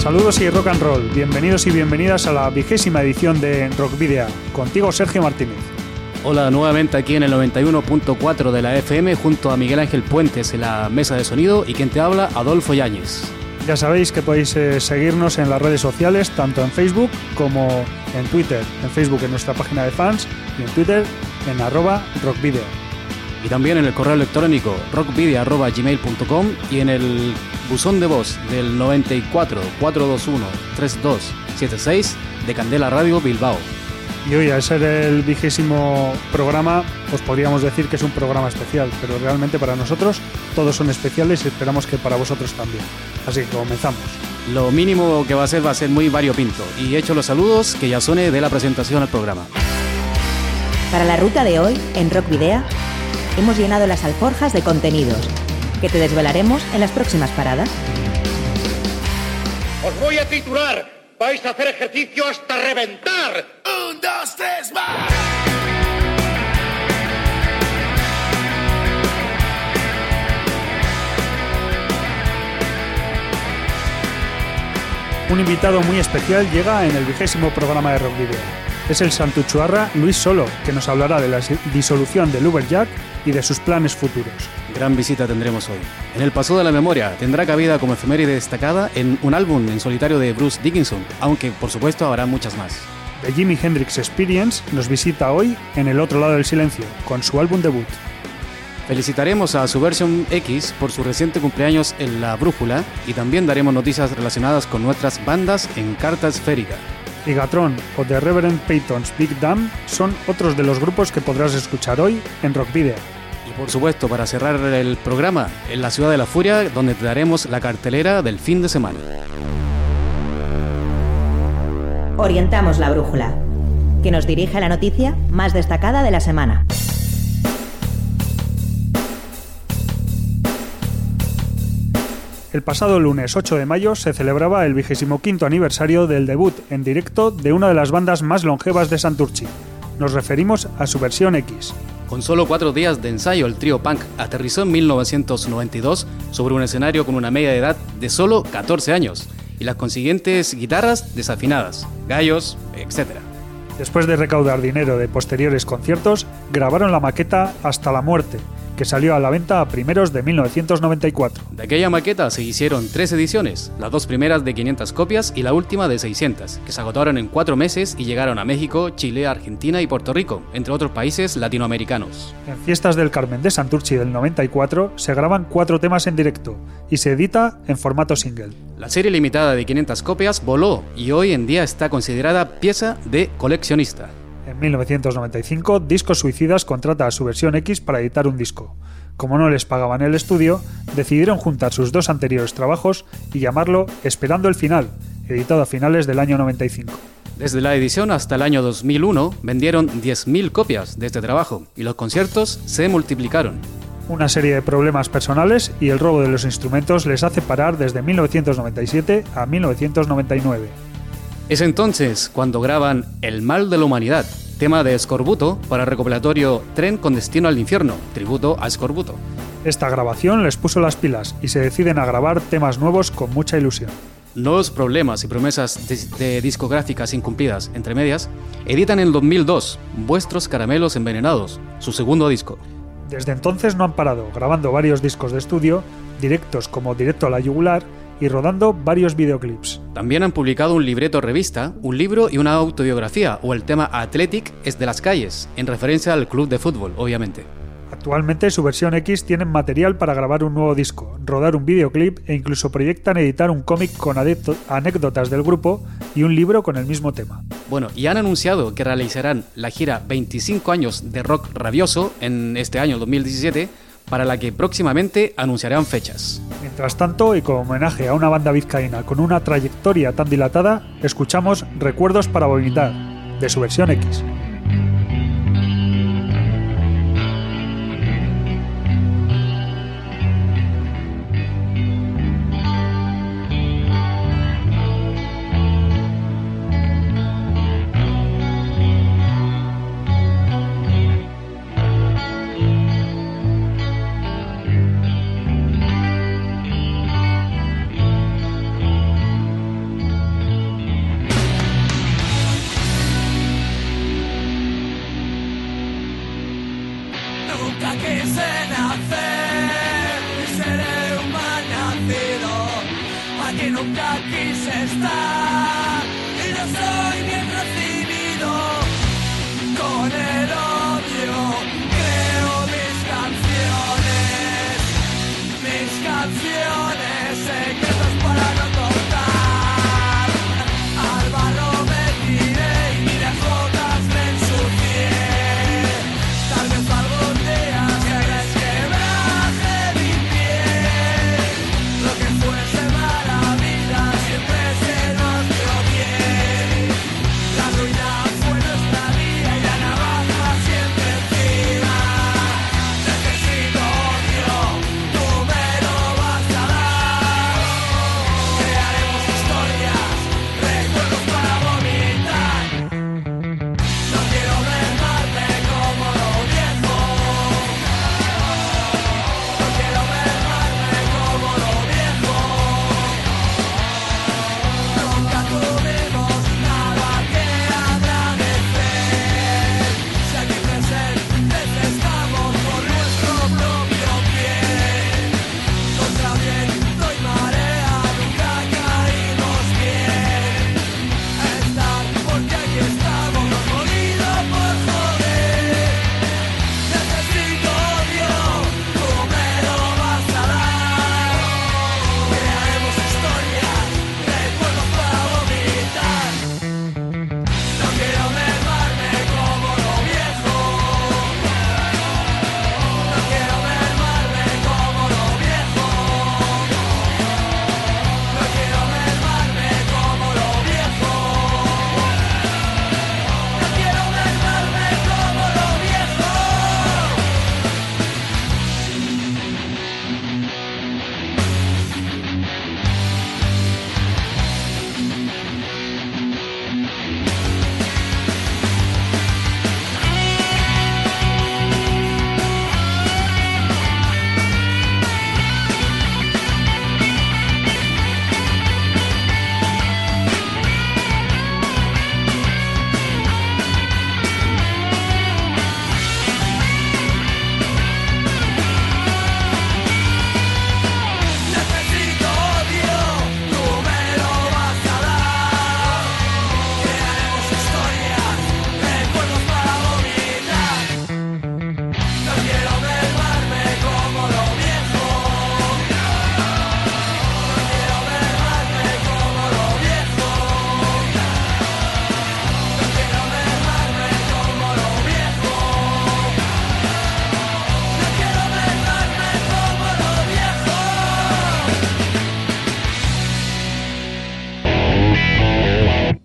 Saludos y rock and roll, bienvenidos y bienvenidas a la vigésima edición de Rock Video. Contigo Sergio Martínez. Hola nuevamente aquí en el 91.4 de la FM junto a Miguel Ángel Puentes en la mesa de sonido y quien te habla Adolfo Yáñez. Ya sabéis que podéis eh, seguirnos en las redes sociales, tanto en Facebook como en Twitter. En Facebook en nuestra página de fans y en Twitter en arroba rockvideo. Y también en el correo electrónico rockvideo.gmail.com y en el buzón de voz del 94 421 3276 de Candela Radio Bilbao. Y hoy, al ser el vigésimo programa, os podríamos decir que es un programa especial, pero realmente para nosotros todos son especiales y esperamos que para vosotros también. Así que comenzamos. Lo mínimo que va a ser va a ser muy variopinto. Y hecho los saludos, que ya suene de la presentación al programa. Para la ruta de hoy, en Rock Video, hemos llenado las alforjas de contenidos que te desvelaremos en las próximas paradas. Os voy a titular. Vais a hacer ejercicio hasta reventar. Un, dos, tres, más. Un invitado muy especial llega en el vigésimo programa de Rock Video. Es el santuchuarra Luis Solo, que nos hablará de la disolución del Uberjack y de sus planes futuros. Gran visita tendremos hoy. En el Paso de la Memoria tendrá cabida como efeméride destacada en un álbum en solitario de Bruce Dickinson, aunque por supuesto habrá muchas más. The Jimi Hendrix Experience nos visita hoy en El Otro Lado del Silencio, con su álbum debut. Felicitaremos a Subversion X por su reciente cumpleaños en La Brújula y también daremos noticias relacionadas con nuestras bandas en Carta Esférica. Gigatron o The Reverend Peyton's Big Dam son otros de los grupos que podrás escuchar hoy en Rock Video. Y por supuesto, para cerrar el programa, en la Ciudad de la Furia, donde te daremos la cartelera del fin de semana. Orientamos la brújula, que nos dirige a la noticia más destacada de la semana. El pasado lunes 8 de mayo se celebraba el 25 aniversario del debut en directo de una de las bandas más longevas de Santurchi. Nos referimos a su versión X. Con solo cuatro días de ensayo, el trío punk aterrizó en 1992 sobre un escenario con una media de edad de solo 14 años y las consiguientes guitarras desafinadas, gallos, etc. Después de recaudar dinero de posteriores conciertos, grabaron la maqueta Hasta la muerte, que salió a la venta a primeros de 1994. De aquella maqueta se hicieron tres ediciones, las dos primeras de 500 copias y la última de 600, que se agotaron en cuatro meses y llegaron a México, Chile, Argentina y Puerto Rico, entre otros países latinoamericanos. En Fiestas del Carmen de Santurchi del 94 se graban cuatro temas en directo y se edita en formato single. La serie limitada de 500 copias voló y hoy en día está considerada pieza de coleccionista. En 1995, Discos Suicidas contrata a su versión X para editar un disco. Como no les pagaban el estudio, decidieron juntar sus dos anteriores trabajos y llamarlo Esperando el Final, editado a finales del año 95. Desde la edición hasta el año 2001 vendieron 10.000 copias de este trabajo y los conciertos se multiplicaron. Una serie de problemas personales y el robo de los instrumentos les hace parar desde 1997 a 1999. Es entonces cuando graban El mal de la humanidad, tema de Escorbuto para el recopilatorio Tren con destino al infierno, tributo a Escorbuto. Esta grabación les puso las pilas y se deciden a grabar temas nuevos con mucha ilusión. Nuevos problemas y promesas de, de, discográficas incumplidas, entre medias, editan en 2002 Vuestros Caramelos Envenenados, su segundo disco. Desde entonces no han parado, grabando varios discos de estudio, directos como Directo a la Yugular y rodando varios videoclips. También han publicado un libreto revista, un libro y una autobiografía, o el tema Athletic es de las calles, en referencia al club de fútbol, obviamente. Actualmente su versión X tienen material para grabar un nuevo disco, rodar un videoclip e incluso proyectan editar un cómic con anécdotas del grupo y un libro con el mismo tema. Bueno, y han anunciado que realizarán la gira 25 años de rock rabioso en este año 2017 para la que próximamente anunciarán fechas. Mientras tanto, y como homenaje a una banda vizcaína con una trayectoria tan dilatada, escuchamos Recuerdos para vomitar, de su versión X.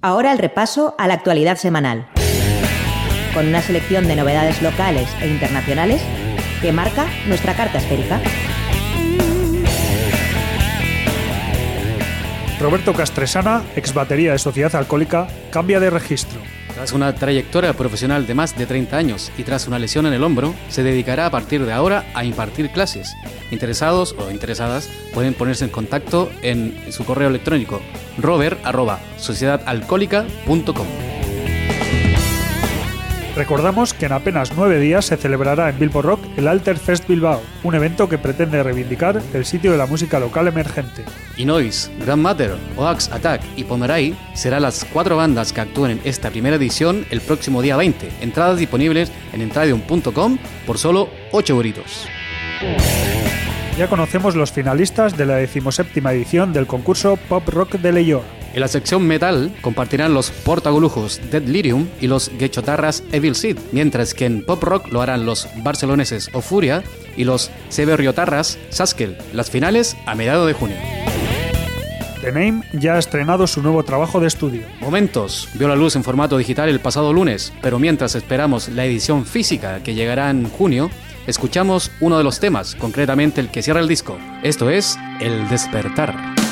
Ahora el repaso a la actualidad semanal, con una selección de novedades locales e internacionales que marca nuestra carta esférica. Roberto Castresana, ex batería de Sociedad Alcohólica, cambia de registro. Tras una trayectoria profesional de más de 30 años y tras una lesión en el hombro, se dedicará a partir de ahora a impartir clases. Interesados o interesadas pueden ponerse en contacto en su correo electrónico robert.sociedadalcohólica.com. Recordamos que en apenas nueve días se celebrará en Bilbo Rock el Alter Fest Bilbao, un evento que pretende reivindicar el sitio de la música local emergente. Y Noise, Grandmatter, Oax Attack y Pomeray serán las cuatro bandas que actúen en esta primera edición el próximo día 20. Entradas disponibles en entradium.com por solo 8 euritos. Ya conocemos los finalistas de la decimoséptima edición del concurso Pop Rock de Leyor. En la sección metal compartirán los portagolujos Dead Lyrium y los gechotarras Evil Seed, mientras que en pop rock lo harán los barceloneses Ofuria y los severriotarras Saskel. Las finales a mediados de junio. The Name ya ha estrenado su nuevo trabajo de estudio. Momentos vio la luz en formato digital el pasado lunes, pero mientras esperamos la edición física que llegará en junio, escuchamos uno de los temas, concretamente el que cierra el disco. Esto es El despertar.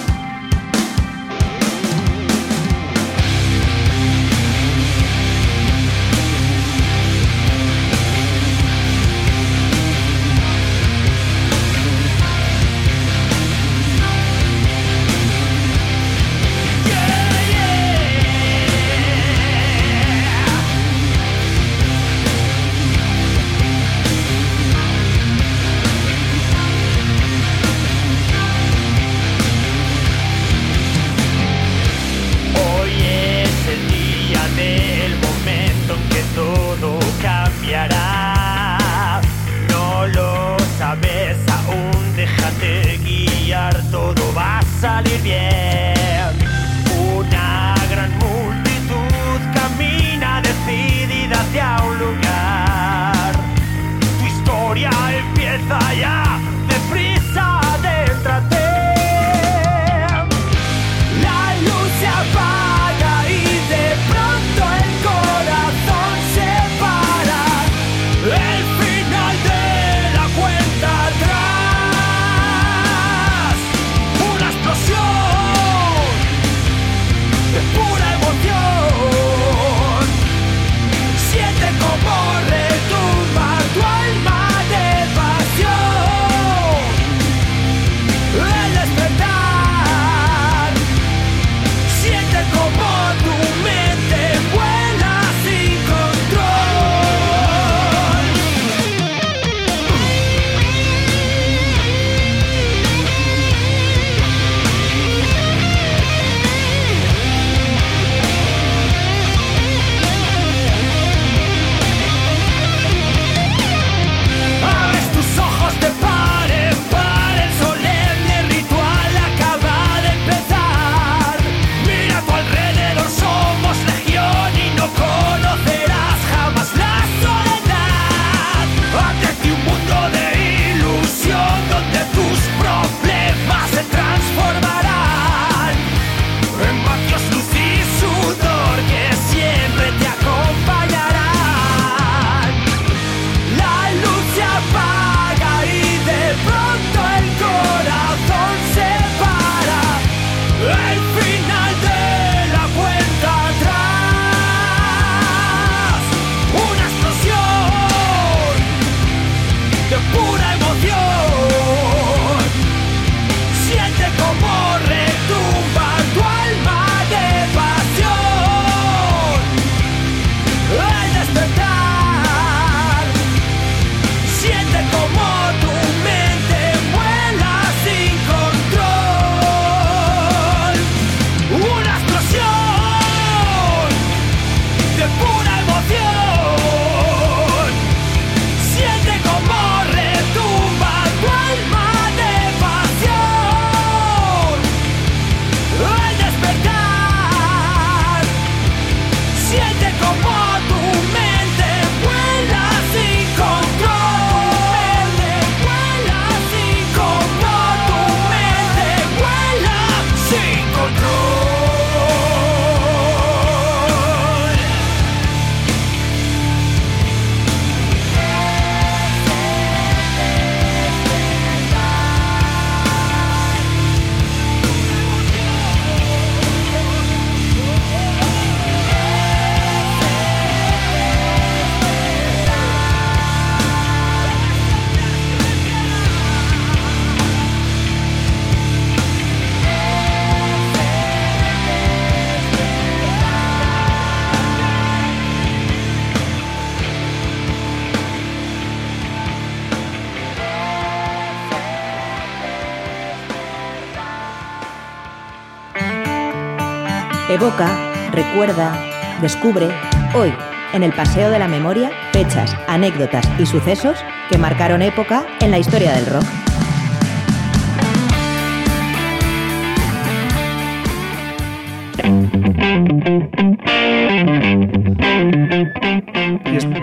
Evoca, recuerda, descubre, hoy, en el Paseo de la Memoria, fechas, anécdotas y sucesos que marcaron época en la historia del rock.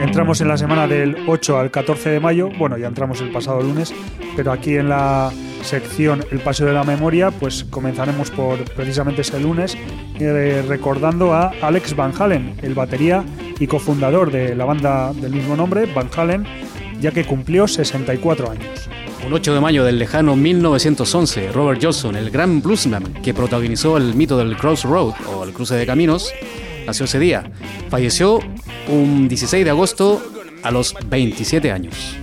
entramos en la semana del 8 al 14 de mayo, bueno, ya entramos el pasado lunes, pero aquí en la sección El Paseo de la Memoria, pues comenzaremos por precisamente ese lunes, eh, recordando a Alex Van Halen, el batería y cofundador de la banda del mismo nombre, Van Halen, ya que cumplió 64 años. Un 8 de mayo del lejano 1911, Robert Johnson, el gran bluesman que protagonizó el mito del Crossroad o el cruce de caminos, nació ese día. Falleció un 16 de agosto a los 27 años.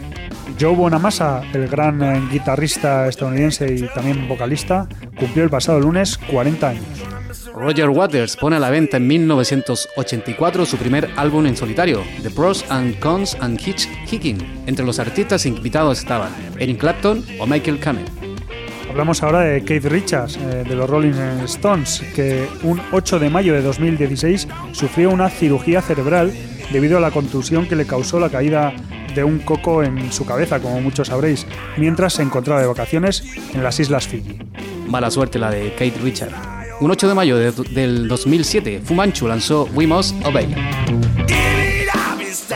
Joe Bonamassa, el gran eh, guitarrista estadounidense y también vocalista, cumplió el pasado lunes 40 años. Roger Waters pone a la venta en 1984 su primer álbum en solitario, The Pros and Cons and Hitchhiking. Entre los artistas invitados estaban Eric Clapton o Michael Kamen. Hablamos ahora de Keith Richards, eh, de los Rolling Stones, que un 8 de mayo de 2016 sufrió una cirugía cerebral debido a la contusión que le causó la caída de un coco en su cabeza, como muchos sabréis, mientras se encontraba de vacaciones en las Islas Fiji. Mala suerte la de Kate Richard. Un 8 de mayo del 2007, Fumanchu lanzó We Must Obey.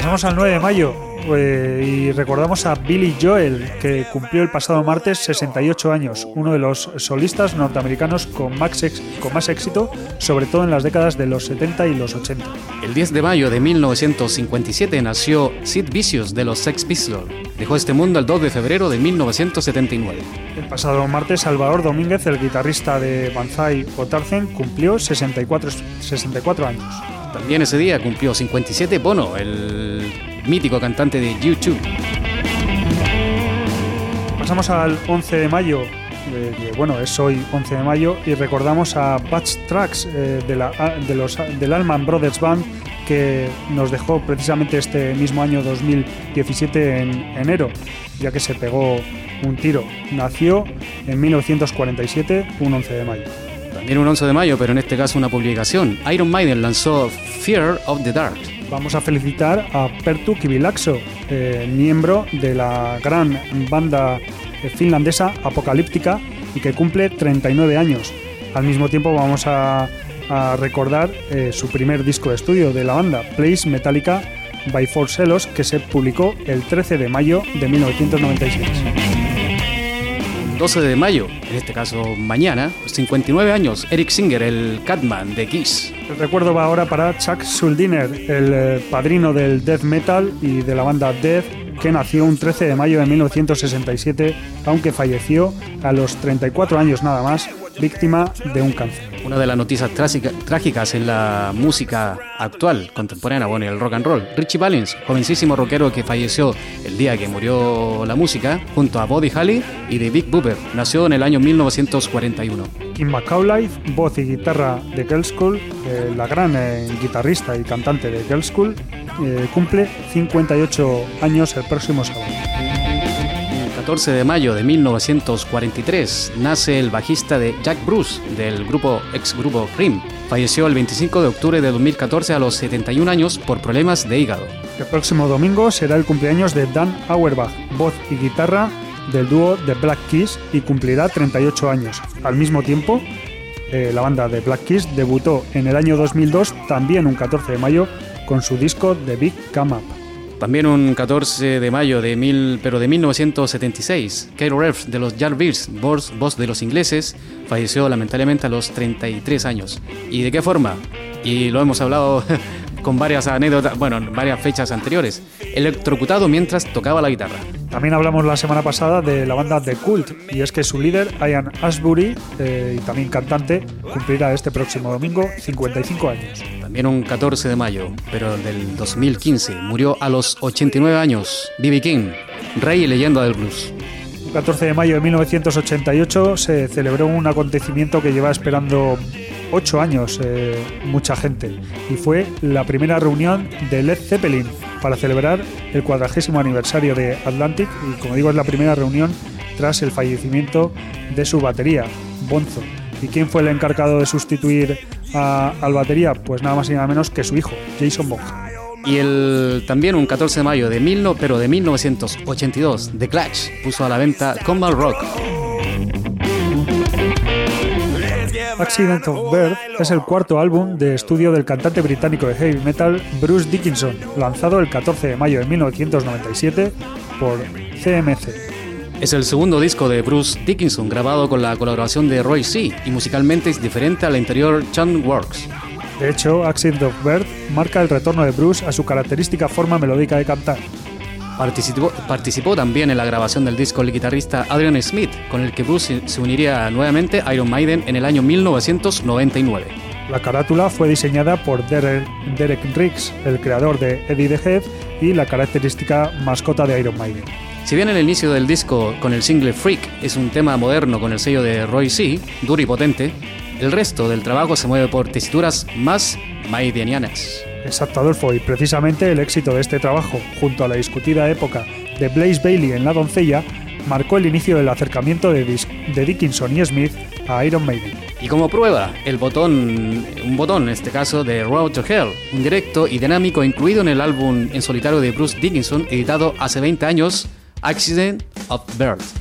Pasamos al 9 de mayo, pues, y recordamos a Billy Joel, que cumplió el pasado martes 68 años, uno de los solistas norteamericanos con más, con más éxito, sobre todo en las décadas de los 70 y los 80. El 10 de mayo de 1957 nació Sid Vicious de los Sex Pistols. Dejó este mundo el 2 de febrero de 1979. El pasado martes, Salvador Domínguez, el guitarrista de Banzai o cumplió 64, 64 años. También ese día cumplió 57 Bono, el mítico cantante de YouTube. Pasamos al 11 de mayo, eh, bueno, es hoy 11 de mayo, y recordamos a Batch Tracks eh, de, la, de los, del Allman Brothers Band que nos dejó precisamente este mismo año 2017 en enero, ya que se pegó un tiro. Nació en 1947, un 11 de mayo. También un 11 de mayo, pero en este caso una publicación. Iron Maiden lanzó Fear of the Dark vamos a felicitar a Pertu Kivilaxo, eh, miembro de la gran banda eh, finlandesa Apocalíptica y que cumple 39 años. Al mismo tiempo vamos a, recordar eh, su primer disco de estudio de la banda, Place Metallica by Four Celos, que se publicó el 13 de mayo de 1996. 12 de mayo, en este caso mañana, 59 años, Eric Singer, el Catman de Kiss. El recuerdo va ahora para Chuck Schuldiner, el eh, padrino del death metal y de la banda Death, que nació un 13 de mayo de 1967, aunque falleció a los 34 años nada más, víctima de un cáncer. Una de las noticias trágicas en la música actual, contemporánea, bueno, el rock and roll. Richie Valens, jovencísimo rockero que falleció el día que murió la música, junto a Buddy Holly y de Big Booper. Nació en el año 1941. Kim McAuliffe, voz y guitarra de Girl School, eh, la gran eh, guitarrista y cantante de Girl School, eh, cumple 58 años el próximo sábado. 14 de mayo de 1943 nace el bajista de Jack Bruce del grupo ex grupo Cream. Falleció el 25 de octubre de 2014 a los 71 años por problemas de hígado. El próximo domingo será el cumpleaños de Dan Auerbach, voz y guitarra del dúo The Black Keys y cumplirá 38 años. Al mismo tiempo, eh, la banda de Black Keys debutó en el año 2002, también un 14 de mayo, con su disco The Big Come Up. También un 14 de mayo de mil, pero de 1976, Kyle Reff de los Yardbirds, voz, voz de los ingleses, falleció lamentablemente a los 33 años. ¿Y de qué forma? Y lo hemos hablado con varias anécdotas, bueno, varias fechas anteriores. Electrocutado mientras tocaba la guitarra. También hablamos la semana pasada de la banda The Cult, y es que su líder, Ian Ashbury, eh, y también cantante, cumplirá este próximo domingo 55 años. También un 14 de mayo, pero del 2015, murió a los 89 años B.B. King, rey y leyenda del blues. Un 14 de mayo de 1988 se celebró un acontecimiento que lleva esperando ocho años eh, mucha gente y fue la primera reunión de Led Zeppelin para celebrar el cuadragésimo aniversario de Atlantic y como digo es la primera reunión tras el fallecimiento de su batería, Bonzo. ¿Y quién fue el encargado de sustituir al batería, pues nada más y nada menos que su hijo, Jason Bonham. Y el, también un 14 de mayo de, mil pero de 1982, The Clash puso a la venta Combat Rock. Accident of Birth es el cuarto álbum de estudio del cantante británico de heavy metal Bruce Dickinson, lanzado el 14 de mayo de 1997 por CMC. Es el segundo disco de Bruce Dickinson grabado con la colaboración de Roy C. y musicalmente es diferente al anterior Chant Works. De hecho, Accident of Birth marca el retorno de Bruce a su característica forma melódica de cantar. Participó, participó, también en la grabación del disco el guitarrista Adrian Smith, con el que Bruce se uniría nuevamente a Iron Maiden en el año 1999. La carátula fue diseñada por Derek, Riggs, el creador de Eddie the Head y la característica mascota de Iron Maiden. Si bien el inicio del disco con el single Freak es un tema moderno con el sello de Roy C, duro y potente, el resto del trabajo se mueve por tesituras más maidenianas. Exacto, Adolfo, y precisamente el éxito de este trabajo, junto a la discutida época de Blaze Bailey en la doncella, marcó el inicio del acercamiento de, de Dickinson y Smith a Iron Maiden. Y como prueba, el botón, un botón en este caso de Road to Hell, un directo y dinámico incluido en el álbum en solitario de Bruce Dickinson, editado hace 20 años, Accident of Birth.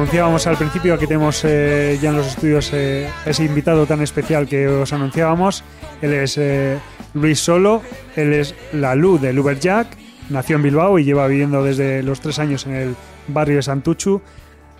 Anunciábamos al principio, aquí tenemos eh, ya en los estudios eh, ese invitado tan especial que os anunciábamos. Él es eh, Luis Solo, él es la luz del Uberjack, nació en Bilbao y lleva viviendo desde los tres años en el barrio de Santuchu.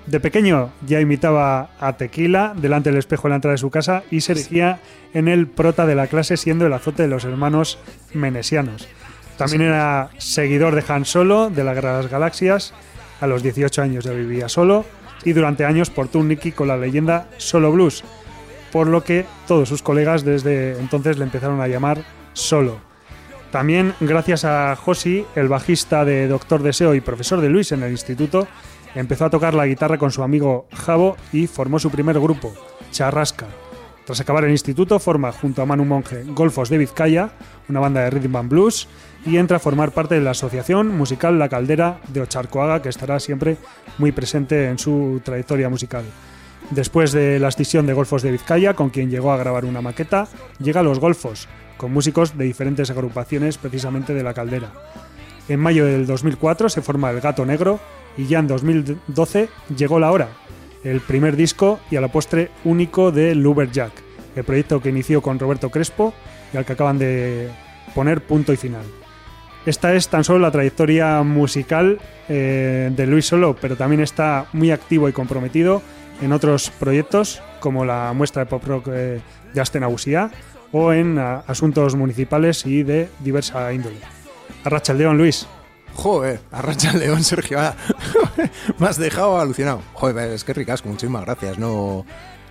De pequeño ya imitaba a Tequila delante del espejo en la entrada de su casa y se erigía en el prota de la clase siendo el azote de los hermanos menesianos. También era seguidor de Han Solo, de la Guerra de las Galaxias. A los 18 años ya vivía solo y durante años portó un Nicky con la leyenda Solo Blues, por lo que todos sus colegas desde entonces le empezaron a llamar Solo. También, gracias a Josi, el bajista de Doctor Deseo y profesor de Luis en el instituto, empezó a tocar la guitarra con su amigo Javo y formó su primer grupo, Charrasca. Tras acabar el instituto, forma junto a Manu Monge Golfos de Vizcaya, una banda de rhythm and blues, y entra a formar parte de la asociación musical La Caldera de Ocharcoaga, que estará siempre muy presente en su trayectoria musical. Después de la escisión de Golfos de Vizcaya, con quien llegó a grabar una maqueta, llega a Los Golfos, con músicos de diferentes agrupaciones precisamente de La Caldera. En mayo del 2004 se forma El Gato Negro y ya en 2012 llegó la hora, el primer disco y a la postre único de Jack, el proyecto que inició con Roberto Crespo y al que acaban de poner punto y final. Esta es tan solo la trayectoria musical eh, de Luis Solo, pero también está muy activo y comprometido en otros proyectos como la muestra de pop rock eh, de Astenagusía o en ah, asuntos municipales y de diversa índole. Arracha el León, Luis. Joder, arracha el león, Sergio. ah, Me has dejado alucinado. Joder, es que ricasco, muchísimas gracias. No,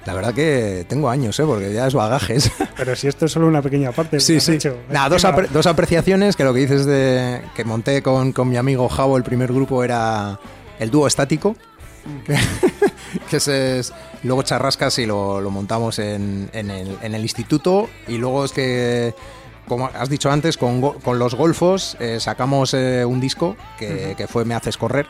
la verdad que tengo años, ¿eh? Porque ya es bagajes. Pero si esto es solo una pequeña parte. Sí, que sí. hecho. Nada, dos, apre- dos apreciaciones, que lo que dices de que monté con, con mi amigo Javo, el primer grupo era el dúo estático, que, que es, luego Charrascas y lo, lo montamos en, en el, en el instituto, y luego es que, como has dicho antes, con, con los golfos eh, sacamos eh, un disco que, que fue Me Haces Correr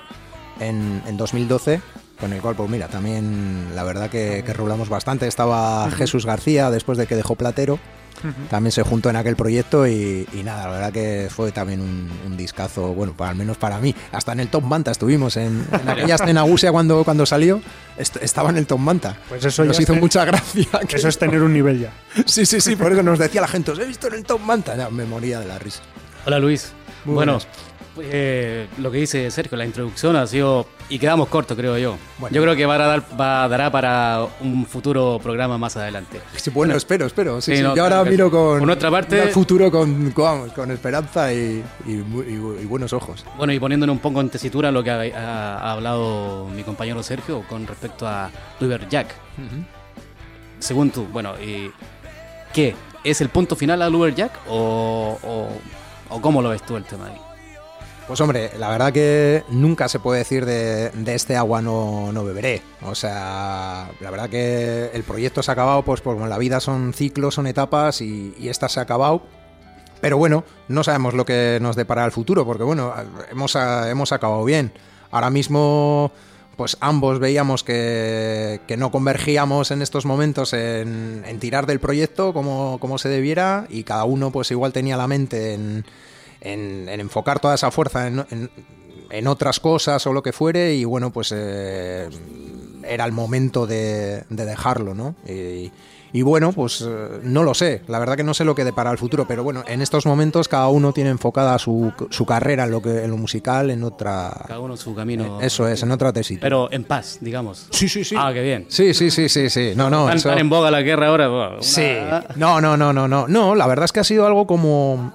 en, en 2012. Con el cual, pues mira, también la verdad que, que rulamos bastante. Estaba Jesús García después de que dejó Platero también se juntó en aquel proyecto y, y nada, la verdad que fue también un, un discazo, bueno, para, al menos para mí. Hasta en el Top Manta estuvimos, en, en aquella escena Gusia cuando, cuando salió, est- estaba en el Top Manta. Pues eso Nos hizo mucha gracia. que- Eso es tener un nivel ya. Sí, sí, sí, por eso nos decía la gente, os he visto en el Top Manta. Ya, me moría de la risa. Hola Luis. Muy bueno, buenas. Eh, lo que dice Sergio, la introducción ha sido. Y quedamos cortos, creo yo. Bueno. Yo creo que va a dar, va, dará para un futuro programa más adelante. Sí, bueno, espero, espero. Sí, Sí, sí. no, Yo ahora miro con, Por nuestra parte- futuro con, con, esperanza y, y mu- y- y buenos ojos. Bueno, y poniéndole un poco en tesitura lo que ha, ha- ha hablado mi compañero Sergio con respecto a River Jack. Según tú, bueno, y ¿qué? ¿Es el punto final a Luber Jack o, o, o cómo lo ves tú el tema ahí? Pues hombre, la verdad que nunca se puede decir de, este agua no, no beberé. O sea, la verdad que el proyecto se ha acabado, pues como la vida son ciclos, son etapas y, esta se ha acabado. Pero bueno, no sabemos lo que nos depara el futuro, porque bueno, hemos, hemos acabado bien. Ahora mismo, pues ambos veíamos que, que no convergíamos en estos momentos en, en tirar del proyecto como, como se debiera y cada uno pues igual tenía la mente en, en, en enfocar toda esa fuerza en, en- en otras cosas o lo que fuere y bueno, pues eh, era el momento de, de dejarlo, ¿no? Y, y bueno, pues eh, no lo sé, la verdad que no sé lo que depara el futuro, pero bueno, en estos momentos cada uno tiene enfocada su, su carrera en lo, que, en lo musical, en otra... Cada uno su camino. Eso es, en otra tesis. Pero en paz, digamos. Sí, sí, sí. Ah, qué bien. Sí, sí, sí, sí, sí. No, no, Tan, eso- tan en boga la guerra ahora. una- Sí. No, no, no, no, no. No, la verdad es que ha sido algo como,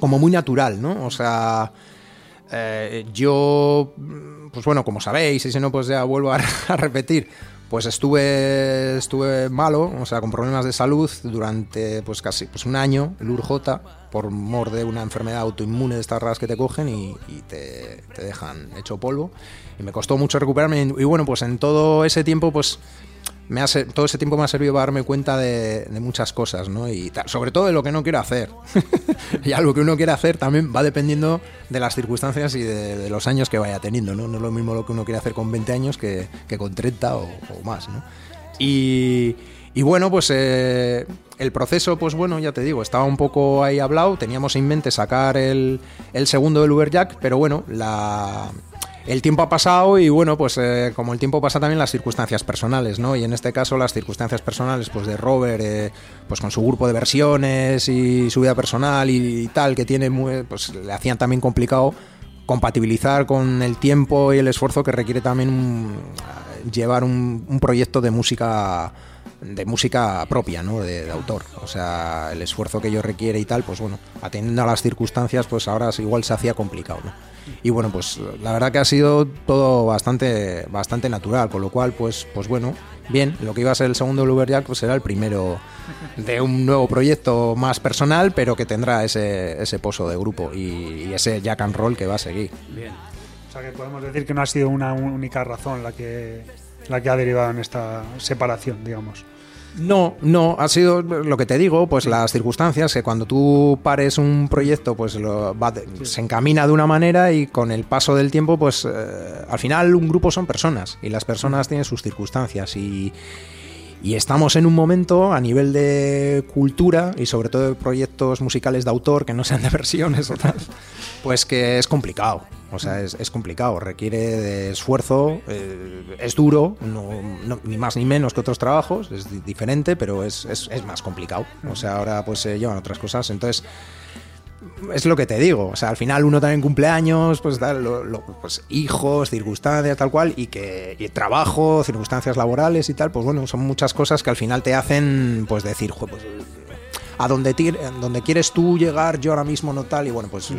como muy natural, ¿no? O sea, eh, yo, pues bueno, como sabéis, y si no, pues ya vuelvo a, repetir, pues estuve estuve malo, o sea, con problemas de salud durante pues casi pues un año, el URJ, por mor de una enfermedad autoinmune de estas raras que te cogen y, y te, te dejan hecho polvo. Y me costó mucho recuperarme. Y bueno, pues en todo ese tiempo, pues me ha, todo ese tiempo me ha servido para darme cuenta de, muchas cosas, ¿no? Y sobre todo de lo que no quiero hacer. y algo que uno quiere hacer también va dependiendo de las circunstancias y de, los años que vaya teniendo, ¿no? No es lo mismo lo que uno quiere hacer con 20 años que, que con 30 o, o más, ¿no? Y, y bueno, pues eh, el proceso, pues bueno, ya te digo, estaba un poco ahí hablado, teníamos en mente sacar el, el segundo del Uberjack, pero bueno, la, el tiempo ha pasado y bueno, pues eh, como el tiempo pasa también las circunstancias personales, ¿no? Y en este caso las circunstancias personales pues de Robert, eh, pues con su grupo de versiones y su vida personal y, tal, que tiene, muy- pues le hacían también complicado compatibilizar con el tiempo y el esfuerzo que requiere también un- llevar un, un proyecto de música de música propia, ¿no? De, de autor. O sea, el esfuerzo que ello requiere y tal, pues bueno, atendiendo a las circunstancias, pues ahora igual se hacía complicado, ¿no? Y bueno, pues la verdad que ha sido todo bastante, bastante natural, con lo cual, pues, pues bueno, bien, lo que iba a ser el segundo Lumberjack, pues será el primero de un nuevo proyecto más personal, pero que tendrá ese, ese pozo de grupo y, y ese Jack and Roll que va a seguir. Bien. O sea que podemos decir que no ha sido una única razón la que, la que ha derivado en esta separación, digamos. No, no, ha sido lo que te digo, pues las circunstancias, que cuando tú pares un proyecto, pues lo va de- se encamina de una manera y con el paso del tiempo, pues eh, al final un grupo son personas y las personas tienen sus circunstancias y, y estamos en un momento a nivel de cultura y sobre todo de proyectos musicales de autor que no sean de versiones o tal, pues que es complicado. O sea, es, es complicado, requiere de esfuerzo, eh, es duro, no, ni más ni menos que otros trabajos, es di- diferente, pero es, es- es más complicado. O sea, ahora pues se llevan otras cosas. Entonces, es lo que te digo. O sea, al final uno también cumple años, pues, tal, lo- lo- pues hijos, circunstancias, tal cual, y que y trabajo, circunstancias laborales y tal, pues bueno, son muchas cosas que al final te hacen pues decir, "Jo, pues a donde, a donde quieres tú llegar, yo ahora mismo no tal, y bueno, pues,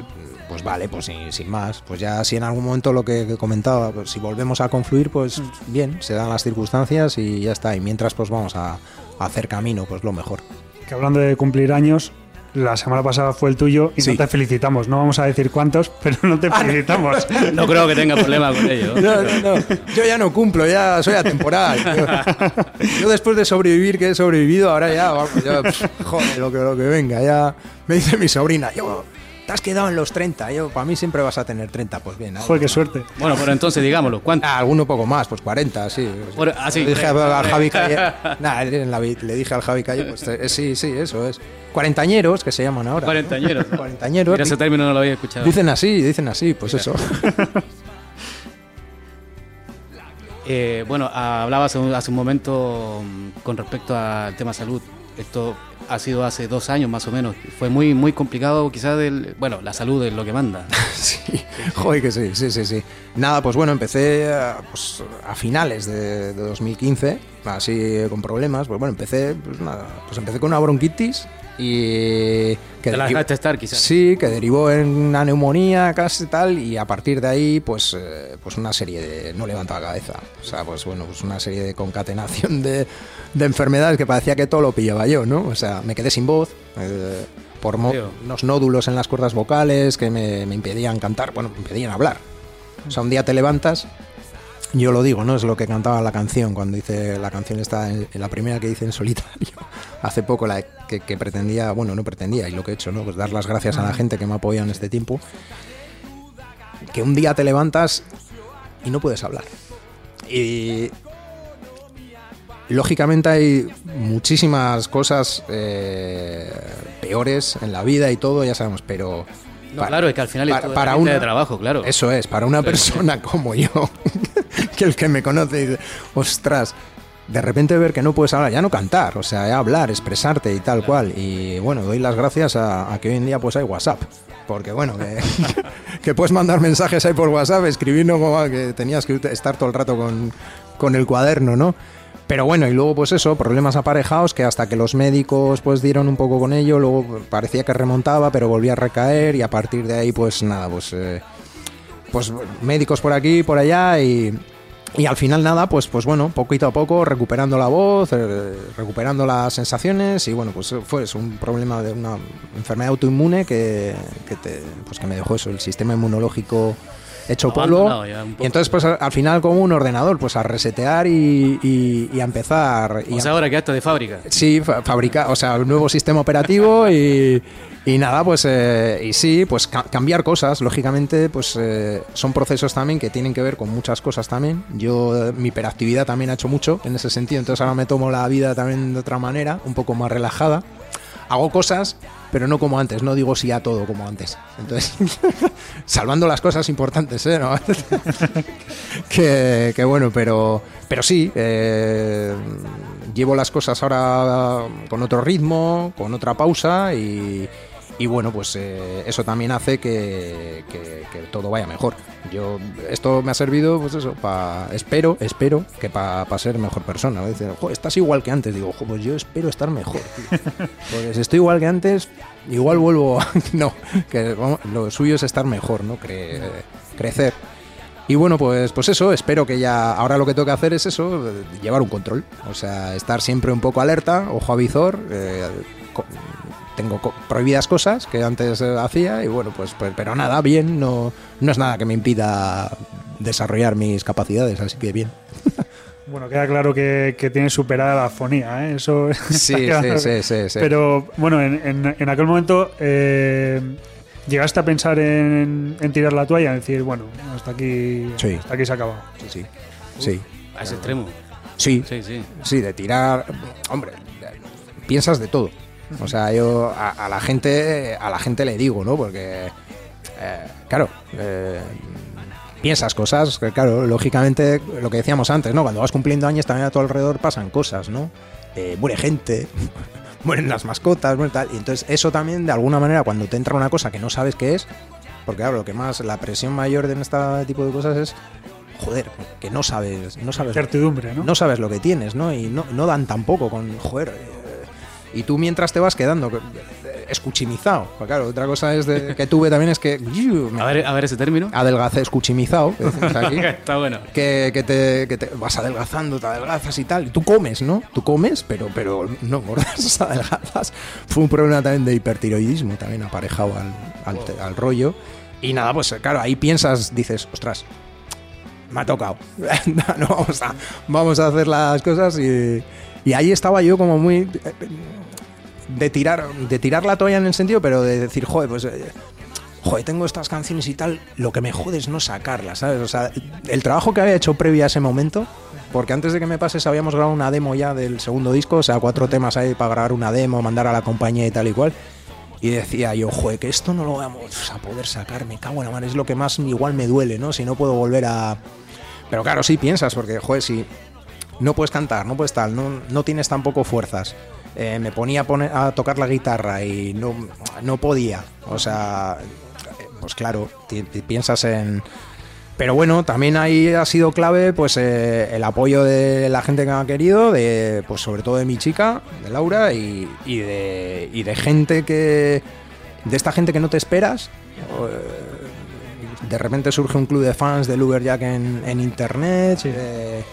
pues vale, pues sin, sin más. Pues ya si en algún momento lo que, que comentaba, pues si volvemos a confluir, pues bien, se dan las circunstancias y ya está. Y mientras pues vamos a, a hacer camino, pues lo mejor. Que hablando de cumplir años, la semana pasada fue el tuyo y Sí. no te felicitamos. No vamos a decir cuántos, pero no te felicitamos. No creo que tenga problema con ello. No, no, no. Yo ya no cumplo, ya soy atemporal. Yo, yo después de sobrevivir, que he sobrevivido, ahora ya, vamos, ya, joder, lo que, lo que venga. Ya me dice mi sobrina, yo, te has quedado en los 30. Yo, para mí siempre vas a tener 30. Pues bien. Joder, qué suerte. Bueno, pero entonces digámoslo. ¿Cuánto? Ah, alguno poco más, pues 40, sí. Por- ah, le dije al Javi Calle. Nah, le dije al Javi Calle, pues eh, sí, sí, eso es. Cuarentañeros, que se llaman ahora. Cuarentañeros. ¿no? Cuarentañeros. Mira, ese término no lo había escuchado. Dicen así, dicen así, pues eso. Eh, bueno, ah, hablaba hace un, hace un momento con respecto al tema salud. Esto ha sido hace dos años más o menos. Fue muy muy complicado, quizás del, bueno, la salud es lo que manda. Sí, joder que sí, sí, sí, sí. Nada, pues bueno, empecé a, pues, a finales de, de 2015, así con problemas. Pues bueno, empecé, pues nada, pues empecé con una bronquitis y... Que Te la dejaste estar, quizás. Sí, que derivó en una neumonía casi tal y a partir de ahí pues, eh, pues una serie de... no levantaba la cabeza. O sea, pues bueno, pues una serie de concatenación de, de enfermedades que parecía que todo lo pillaba yo, ¿no? O sea, me quedé sin voz. eh, por unos nódulos en las cuerdas vocales que me, me impedían cantar, bueno, me impedían hablar. O sea, un día te levantas, yo lo digo, ¿no? Es lo que cantaba la canción, cuando dice la canción está en, en la primera que dice en solitario, hace poco, la que, que pretendía, bueno, no pretendía, y lo que he hecho, ¿no? Pues dar las gracias a la gente que me ha apoyado en este tiempo. Que un día te levantas y no puedes hablar. Y lógicamente hay muchísimas cosas eh, peores en la vida y todo, ya sabemos, pero... No, claro, es que al final para- es para una- de trabajo, claro. Eso es, para una persona como yo, el que me conoce dice, ostras, de repente ver que no puedes hablar, ya no cantar, o sea, hablar, expresarte y tal cual. Y bueno, doy las gracias a, a que hoy en día pues hay WhatsApp. Porque bueno, que, que puedes mandar mensajes ahí por WhatsApp, escribir no como que tenías que estar todo el rato con, con el cuaderno, ¿no? Pero bueno, y luego pues eso, problemas aparejados que hasta que los médicos pues dieron un poco con ello, luego parecía que remontaba, pero volvía a recaer y a partir de ahí pues nada, pues... eh, pues médicos por aquí y por allá y, y al final nada, pues, pues bueno, poquito a poco recuperando la voz, eh, recuperando las sensaciones y bueno, pues fue eso, un problema de una enfermedad autoinmune que, que, te, pues que me dejó eso, el sistema inmunológico hecho polvo. Y entonces pues al al final como un ordenador, pues a resetear y, y- y a empezar. Y O a- sea, ahora quedaste de fábrica. Sí, fa- fabricar, o sea, un nuevo sistema operativo y, y nada, pues eh, y sí, pues ca- cambiar cosas, lógicamente, pues eh, son procesos también que tienen que ver con muchas cosas también. Yo, eh, mi hiperactividad también ha hecho mucho en ese sentido, entonces ahora me tomo la vida también de otra manera, un poco más relajada. Hago cosas, pero no como antes, no digo sí a todo como antes. Entonces, salvando las cosas importantes, ¿eh? ¿No? que, bueno, pero, pero sí, eh, llevo las cosas ahora con otro ritmo, con otra pausa y, y bueno, pues eh, eso también hace que, que- que todo vaya mejor. Yo esto me ha servido, pues eso, pa, espero, espero que para ser mejor persona. ¿no? Dicen, "Jo, estás igual que antes. Digo, "Jo, pues yo espero estar mejor. tío". Porque si estoy igual que antes, igual vuelvo. a- no, que vamos, lo suyo es estar mejor, ¿no? Cre- crecer. Y bueno, pues, pues eso, espero que ya. Ahora lo que tengo que hacer es eso, llevar un control. O sea, estar siempre un poco alerta, ojo a visor. eh, tengo co- prohibidas cosas que antes eh, hacía y bueno, pues, pues pero nada, bien, no, no es nada que me impida desarrollar mis capacidades, así que bien. Bueno, queda claro que, que tienes superada la fonía, ¿eh? Eso Sí, claro. sí, sí, sí, sí. Pero bueno, en, en- en aquel momento eh, llegaste a pensar en, en tirar la toalla, en decir, bueno, hasta aquí, Sí. hasta aquí se ha acabado. Sí, sí. Sí, A ese extremo. sí, Sí, sí. Sí, de tirar. Hombre, piensas de todo. O sea, yo a, a la gente a la gente le digo, ¿no? Porque eh, claro, eh, piensas cosas, que claro, lógicamente lo que decíamos antes, ¿no? Cuando vas cumpliendo años también a tu alrededor pasan cosas, ¿no? Eh, muere gente, mueren las mascotas, muere tal. Y entonces eso también de alguna manera cuando te entra una cosa que no sabes qué es, porque claro, lo que más la presión mayor de este tipo de cosas es joder, que no sabes, no sabes Certidumbre, ¿no? no sabes lo que tienes, ¿no? Y no, no dan tampoco con, joder, y tú mientras te vas quedando eh, escuchimizado. Claro, otra cosa es de- que tuve también es que A ver, a ver ese término. adelgacé escuchimizado, que aquí, Está bueno. que, que te, que te vas adelgazando, te adelgazas y tal, y tú comes, ¿no? Tú comes, pero, pero no engordas, adelgazas. Fue un problema también de hipertiroidismo, también aparejado al, al, te- al rollo. Y nada, pues claro, ahí piensas, dices, ostras, me ha tocado. no, vamos, a, vamos a hacer las cosas y, y ahí estaba yo como muy... De tirar, de tirar la toalla en el sentido, pero de decir, joder, pues... eh, Joder, tengo estas canciones y tal, lo que me jode es no sacarlas, ¿sabes? O sea, el trabajo que había hecho previo a ese momento, porque antes de que me pases habíamos grabado una demo ya del segundo disco, o sea, cuatro temas ahí para grabar una demo, mandar a la compañía y tal y cual. Y decía yo, joder, que esto no lo vamos a poder sacar, me cago en la mano, es lo que más igual me duele, ¿no? Si no puedo volver a... Pero claro, sí piensas, porque, joder, si no puedes cantar, no puedes tal, no, no tienes tampoco fuerzas. Eh, me ponía a, poner, a tocar la guitarra y no, no podía. O sea, pues claro, piensas en... Pero bueno, también ahí ha sido clave pues eh, el apoyo de la gente que me ha querido, de, pues sobre todo de mi chica, de Laura, y, y de, y de gente que... De esta gente que no te esperas. eh, de repente surge un club de fans de Uberjack en, en internet, eh,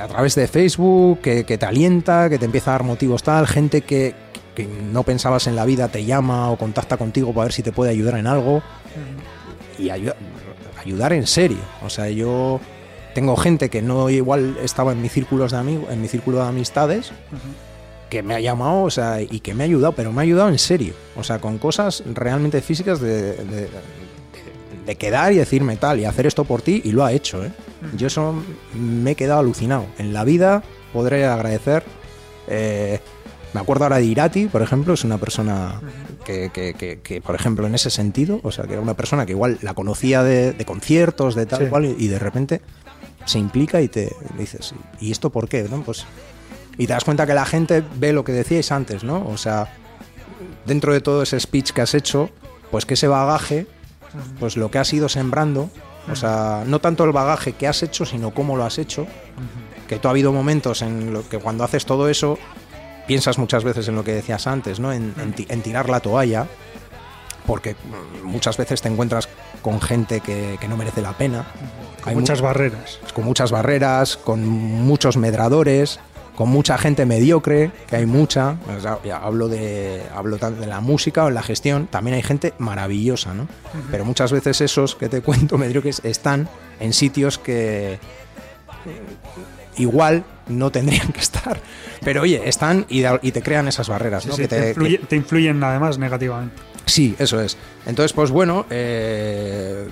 a través de Facebook, que, que te alienta, que te empieza a dar motivos tal, gente que, que no pensabas en la vida te llama o contacta contigo para ver si te puede ayudar en algo. Y ayuda- ayudar en serio. O sea, yo tengo gente que no igual estaba en mis círculos de amigos, en mi círculo de amistades, que me ha llamado, o sea, y que me ha ayudado, pero me ha ayudado en serio. O sea, con cosas realmente físicas de, de- de quedar y decirme tal y hacer esto por ti y lo ha hecho, ¿eh? Yo eso me he quedado alucinado. En la vida podré agradecer. eh, me acuerdo ahora de Irati, por ejemplo, es una persona que, que- que- que, por ejemplo, en ese sentido, o sea, que era una persona que igual la conocía de, de conciertos, de tal Sí. cual, y de repente se implica y te dices, ¿y esto por qué? ¿no? Pues, y te das cuenta que la gente ve lo que decíais antes, ¿no? O sea, dentro de todo ese speech que has hecho, pues que ese bagaje, pues lo que has ido sembrando, o sea, no tanto el bagaje que has hecho, sino cómo lo has hecho, que tú ha habido momentos en los que cuando haces todo eso, piensas muchas veces en lo que decías antes, ¿no? En, en ti- en tirar la toalla, porque muchas veces te encuentras con gente que, que no merece la pena. Con Hay mu- muchas barreras. con muchas barreras, con muchos medradores, con mucha gente mediocre, que hay mucha. O sea, ya hablo de hablo tanto de la música o en la gestión, también hay gente maravillosa, ¿no? Pero muchas veces esos que te cuento mediocres están en sitios que eh, igual no tendrían que estar. Pero oye, están y, te crean esas barreras, Sí, ¿no? sí, Que te, te- influye- que- te influyen además negativamente. Sí, eso es. Entonces, pues bueno, eh,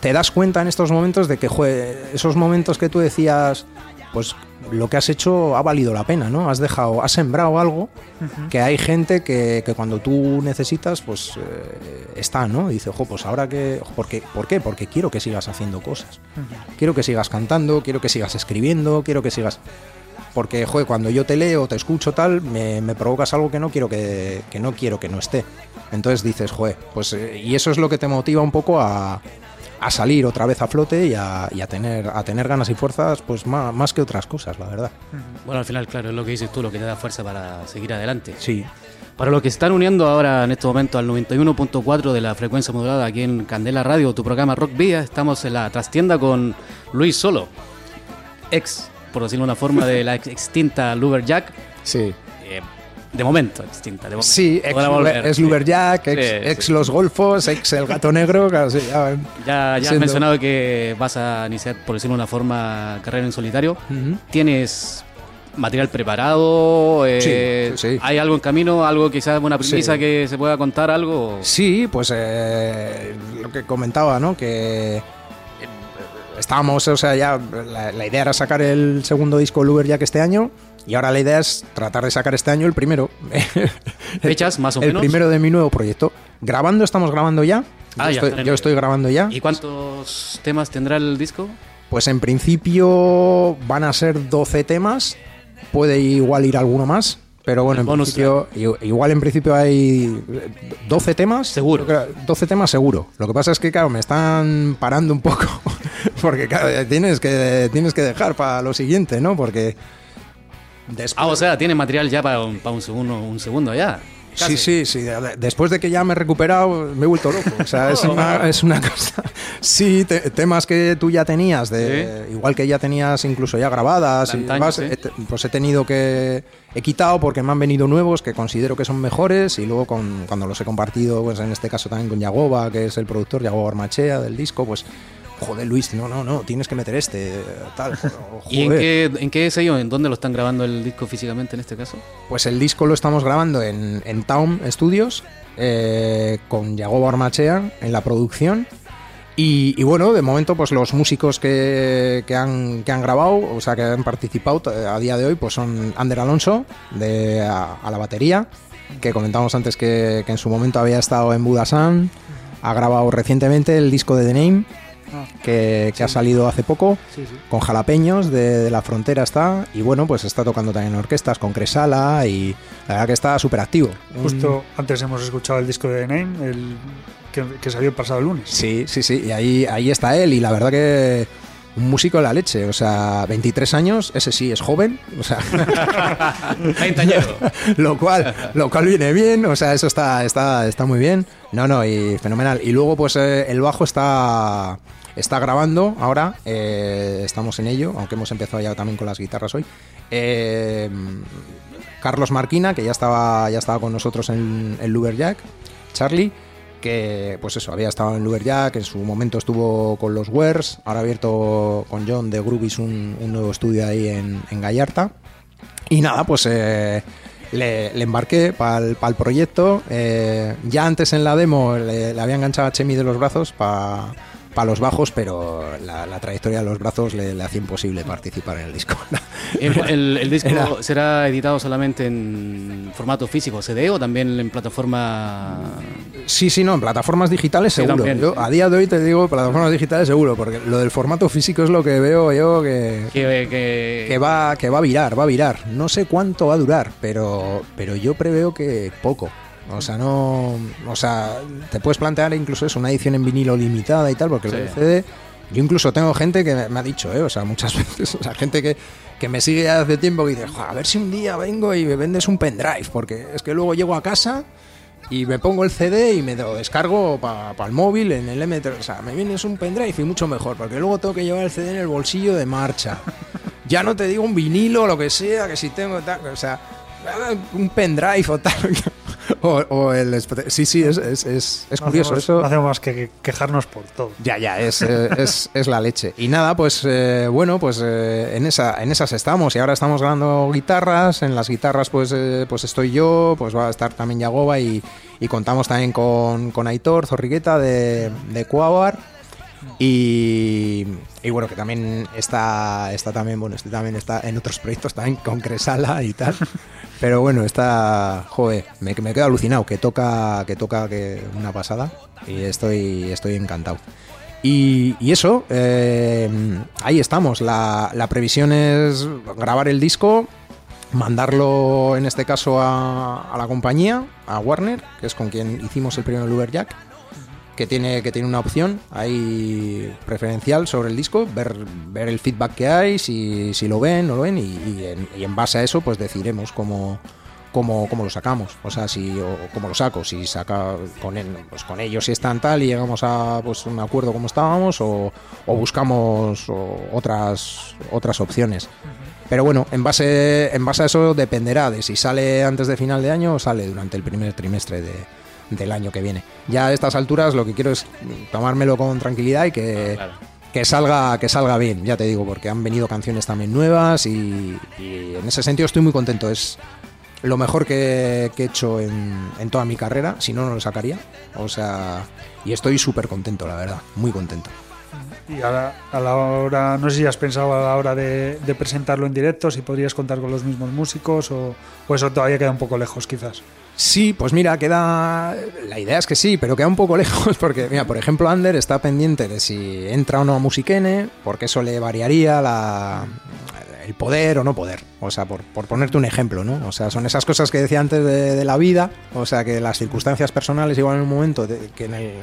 te das cuenta en estos momentos de que jue, esos momentos que tú decías, pues lo que has hecho ha valido la pena, ¿no? Has dejado, has sembrado algo que hay gente que, que cuando tú necesitas, pues eh, está, ¿no? Y dice, ojo, pues ahora que... ¿por qué? ¿Por qué? Porque quiero que sigas haciendo cosas. Quiero que sigas cantando, quiero que sigas escribiendo, quiero que sigas... Porque, joder, cuando yo te leo, te escucho tal, me, me provocas algo que no quiero que, que no quiero que no esté. Entonces dices, joder, pues eh, y eso es lo que te motiva un poco a, a salir otra vez a flote y a, y a tener a tener ganas y fuerzas, pues más, más que otras cosas, la verdad. Bueno, al final, claro, es lo que dices tú, lo que te da fuerza para seguir adelante. Sí. Para los que están uniendo ahora en este momento al 91.4 de la frecuencia modulada aquí en Candela Radio, tu programa Rock Vía, estamos en la trastienda con Luis Solo, ex, por decirlo de una forma, de la ex- extinta Luberjack. Sí. De momento, extinta. De momento. Sí, ex, volver, ex sí. Luberjack, ex, Sí, ex sí. Los Golfos, ex El Gato Negro, claro, sí, ya, Ya, ya has mencionado que vas a iniciar, por decirlo de una forma, carrera en solitario. ¿Tienes material preparado? Eh, Sí, sí, sí. ¿Hay algo en camino? ¿Algo quizás una premisa Sí. que se pueda contar? ¿Algo? Sí, pues eh, lo que comentaba, ¿no? Que eh, estábamos, o sea, ya la, la idea era sacar el segundo disco Luber Jack este año y ahora la idea es tratar de sacar este año el primero. ¿Fechas, más o el menos? primero de mi nuevo proyecto. Grabando, estamos grabando ya. Ah, yo, ya, estoy, yo estoy grabando ya. ¿Y cuántos temas tendrá el disco? Pues en principio van a ser 12 temas. Puede igual ir alguno más. Pero bueno, El en principio, igual en principio hay 12 temas. Seguro. Creo que 12 temas seguro. Lo que pasa es que, claro, me están parando un poco. Porque, claro, tienes que, tienes que dejar para lo siguiente, ¿no? Porque. Después- Ah, o sea, tiene material ya para un, para un segundo, un segundo ya. Casi. Sí, sí, sí. de- de- Después de que ya me he recuperado, me he vuelto loco. O sea, es una, es una cosa. Sí, te- temas que tú ya tenías, de, igual que ya tenías incluso ya grabadas, y demás, sí. te- pues he tenido que. He quitado porque me han venido nuevos que considero que son mejores y luego con, cuando los he compartido, pues en este caso también con Yagoba, que es el productor, Yagoba Armachea del disco, pues. Joder, Luis, no, no, no, tienes que meter este, tal. ¿Y en qué, en qué sello, en dónde lo están grabando el disco físicamente en este caso? Pues el disco lo estamos grabando en, en Town Studios eh, con Yagoba Armachea en la producción. Y, y bueno, de momento, pues los músicos que, que han, que han grabado, o sea, que han participado eh, a día de hoy, pues son Ander Alonso de, a, a la batería, que comentamos antes que, que en su momento había estado en Budasan, ha grabado recientemente el disco de The Name, Ah, que, que ha salido hace poco sí, sí. con jalapeños de, de la frontera está y bueno pues está tocando también en orquestas con Cresala y la verdad que está súper activo Justo antes hemos escuchado el disco de The Name, el que, que salió el pasado lunes. sí sí sí y ahí ahí está él y la verdad que un músico de la leche o sea 23 años ese sí es joven o sea. 20 años. lo cual lo cual viene bien o sea eso está está está muy bien. No no y fenomenal. Y luego pues eh, el bajo está está grabando ahora eh, estamos en ello aunque hemos empezado ya también con las guitarras hoy. Eh, Carlos Marquina que ya estaba ya estaba con nosotros en el Luberjack Charlie que pues eso había estado en Luberjack en su momento estuvo con los Wares ahora ha abierto con John de Groovies un, nuevo estudio ahí en, en Gallarta y nada, pues eh, le, le embarqué para el proyecto. Eh, ya antes en la demo le, le había enganchado a Chemi de los brazos para los bajos, pero la, la trayectoria de los brazos le, le hacía imposible participar en el disco. ¿El, el- el disco Era- será editado solamente en formato físico, CD, o también en plataforma? sí, sí, no, en plataformas digitales Sí, seguro. también, Yo, a día de hoy te digo plataformas digitales seguro, porque lo del formato físico es lo que veo yo que, Que, que- que va que va a virar, va a virar. No sé cuánto va a durar, pero pero yo preveo que poco. O sea, no, o sea, te puedes plantear incluso eso, una edición en vinilo limitada y tal, porque Sí. el CD yo incluso tengo gente que me- ha dicho, eh, o sea, muchas veces, o sea, gente que que me sigue hace tiempo que dice, "Jo, a ver si un día vengo y me vendes un pendrive, porque es que luego llego a casa y me pongo el CD y me lo descargo para el móvil en el M3. O sea, me vienes un pendrive y mucho mejor, porque luego tengo que llevar el CD en el bolsillo de marcha. Ya no te digo un vinilo o lo que sea, que si tengo tal, o sea, un pendrive o tal. O, o el. Sí, sí, es, es, es, es No curioso. hacemos- Eso, no hacemos más que quejarnos por todo. ya, ya, es, eh, es, es la leche. Y nada, pues eh, bueno, pues eh, en, esa, en esas estamos. Y ahora estamos grabando guitarras. En las guitarras, pues, eh, pues estoy yo, pues va a estar también Yagoba y, y contamos también con, con Aitor Zorrigueta de, de Coabar. Y, y bueno, que también está, está también, bueno, este también está en otros proyectos también con Cresala y tal. Pero bueno, está, joder, me, me quedo alucinado, que toca, que toca que una pasada y estoy, estoy encantado. Y, y eso, eh, ahí estamos. La, la previsión es grabar el disco, mandarlo en este caso a, a la compañía, a Warner, que es con quien hicimos el primer Lumberjack, que tiene, que tiene una opción ahí preferencial sobre el disco, ver, ver el feedback que hay, si, si lo ven, no lo ven, y, y en, y en base a eso pues decidiremos cómo, cómo, cómo lo sacamos, o sea, si o cómo lo saco, si saca con él, pues con ellos si están tal y llegamos a pues un acuerdo como estábamos o, o buscamos otras otras opciones. Pero bueno, en base, en base a eso dependerá de si sale antes de final de año o sale durante el primer trimestre de, del año que viene. Ya a estas alturas lo que quiero es tomármelo con tranquilidad y que, Claro. que salga que salga bien, ya te digo, porque han venido canciones también nuevas y, y en ese sentido estoy muy contento. Es lo mejor que, que he hecho en, en toda mi carrera, si no, no lo sacaría. O sea, y estoy súper contento, la verdad, muy contento. Y a la, a la hora, no sé si has pensado a la hora de, de presentarlo en directo, si podrías contar con los mismos músicos o, o eso todavía queda un poco lejos quizás. Sí, pues mira, queda. La idea es que sí, pero queda un poco lejos porque, mira, por ejemplo, Ander está pendiente de si entra o no a Musiquene, porque eso le variaría la, el poder o no poder. O sea, por, por ponerte un ejemplo, ¿no? O sea, son esas cosas que decía antes de, de la vida, o sea, que las circunstancias personales, igual en un momento, de- que en, el-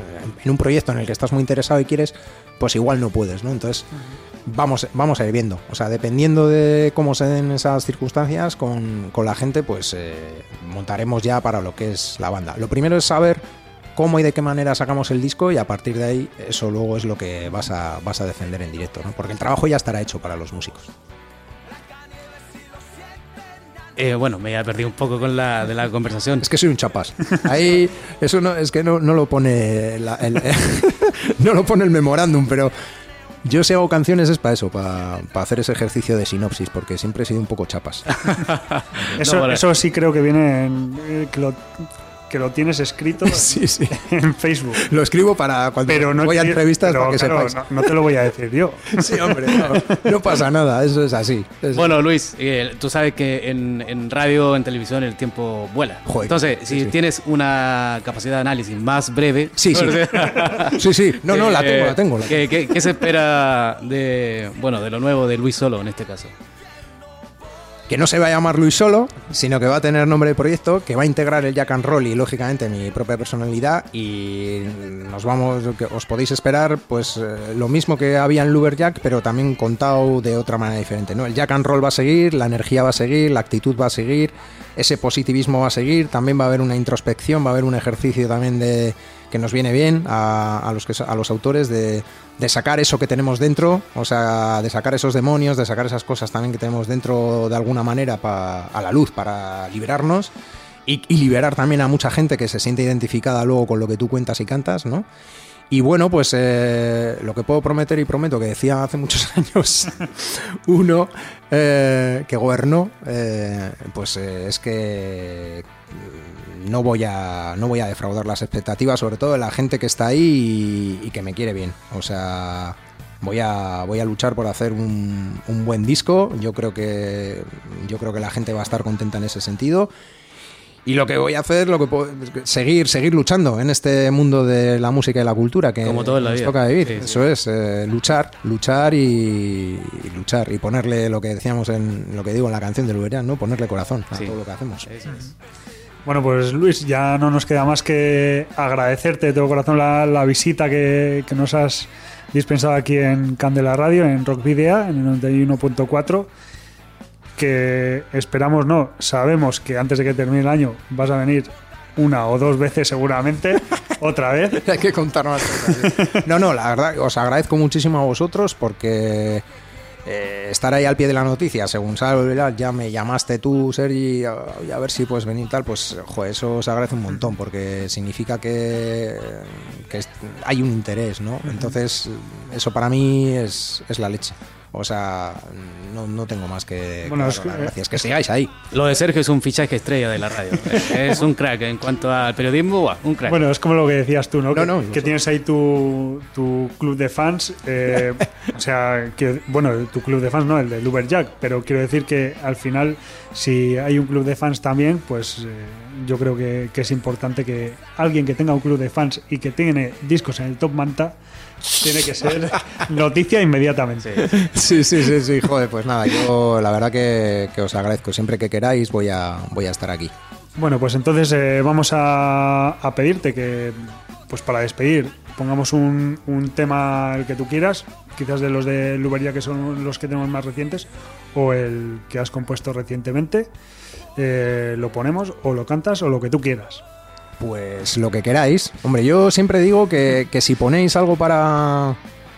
en un proyecto en el que estás muy interesado y quieres, pues igual no puedes, ¿no? Entonces. Vamos, vamos a ir viendo. O sea, dependiendo de cómo se den esas circunstancias, con, con la gente, pues eh, montaremos ya para lo que es la banda. Lo primero es saber cómo y de qué manera sacamos el disco y a partir de ahí eso luego es lo que vas a, vas a defender en directo, ¿no? Porque el trabajo ya estará hecho para los músicos. Eh, bueno, me he perdido un poco con la de la conversación. Es que soy un chapas. Ahí, eso no, es que no, no lo pone la- el, no lo pone el memorándum, pero yo si hago canciones es para eso, para, para hacer ese ejercicio de sinopsis, porque siempre he sido un poco chapas. Eso, vale. eso sí creo que viene en, eh, que, lo, que lo tienes escrito Sí, sí. en Facebook. Lo escribo para cuando Pero no voy a entrevistas pero, para que claro, sepáis. no, no te lo voy a decir yo. Sí, hombre, no, no pasa nada, eso es así. Es- Bueno, Luis, eh, tú sabes que en, en radio, en televisión, el tiempo vuela. Joder, Entonces, si sí. tienes una capacidad de análisis más breve. Sí, sí. sí, sí, no, no, la eh, tengo, la tengo. la ¿qué, qué- qué se espera de, bueno, de lo nuevo de Luis Solo en este caso? Que no se va a llamar Luis solo, sino que va a tener nombre de proyecto, que va a integrar el Jack and Roll y lógicamente mi propia personalidad y nos vamos, que os podéis esperar pues eh, lo mismo que había en Lumberjack, pero también contado de otra manera diferente, ¿no? El Jack and Roll va a seguir, la energía va a seguir, la actitud va a seguir, ese positivismo va a seguir, también va a haber una introspección, va a haber un ejercicio también de que nos viene bien a, a los que a los autores de, de sacar eso que tenemos dentro, o sea, de sacar esos demonios, de sacar esas cosas también que tenemos dentro de alguna manera pa- a la luz para liberarnos y, liberar también a mucha gente que se siente identificada luego con lo que tú cuentas y cantas, ¿no? Y bueno, pues eh, lo que puedo prometer y prometo que decía hace muchos años uno eh, que gobernó, eh, pues es que no voy a no voy a defraudar las expectativas, sobre todo de la gente que está ahí y, y que me quiere bien. O sea, voy a voy a luchar por hacer un, un buen disco. Yo creo que yo creo que la gente va a estar contenta en ese sentido. Y lo que voy a hacer, lo que puedo, seguir, seguir luchando en este mundo de la música y la cultura que Como todo en la nos vida. toca vivir. Sí, sí. Eso es, eh, luchar, luchar y, y luchar y ponerle lo que decíamos en lo que digo en la canción de Luberian, ¿no? Ponerle corazón a Sí. todo lo que hacemos. Eso es. Bueno, pues Luis, ya no nos queda más que agradecerte de todo corazón la, la visita que, que nos has dispensado aquí en Candela Radio, en Rock Video, en el 91.4. Que esperamos, no, sabemos que antes de que termine el año vas a venir una o dos veces seguramente, otra vez. Hay que contar más cosas. No, no, la verdad, os agradezco muchísimo a vosotros porque eh, estar ahí al pie de la noticia, según sale, ya me llamaste tú, Sergi, y a ver si puedes venir tal, pues, eso os agradece un montón porque significa que, que hay un interés, ¿no? Entonces, eso para mí es, es la leche. O sea, no, no tengo más que, Bueno, que es daros que- las gracias. Que sigáis ahí. Lo de Sergio es un fichaje estrella de la radio. es un crack en cuanto al periodismo, buah, un crack. Bueno, es como lo que decías tú, ¿no? No, que, no, que tienes ahí tu, tu club de fans. eh, o sea, que, bueno, tu club de fans no, el de Luberjack, pero quiero decir que al final, si hay un club de fans también, pues eh, yo creo que, que es importante que alguien que tenga un club de fans y que tiene discos en el top manta, tiene que ser noticia inmediatamente. Sí, sí, sí, sí, joder, pues nada, yo la verdad que, que os agradezco. Siempre que queráis voy a, voy a estar aquí. Bueno, pues entonces eh, vamos a, a pedirte que, pues para despedir, pongamos un, un tema el que tú quieras, quizás de los de Lubería que son los que tenemos más recientes, o el que has compuesto recientemente, eh, lo ponemos, o lo cantas, o lo que tú quieras. Pues lo que queráis. Hombre, yo siempre digo que, que si ponéis algo para,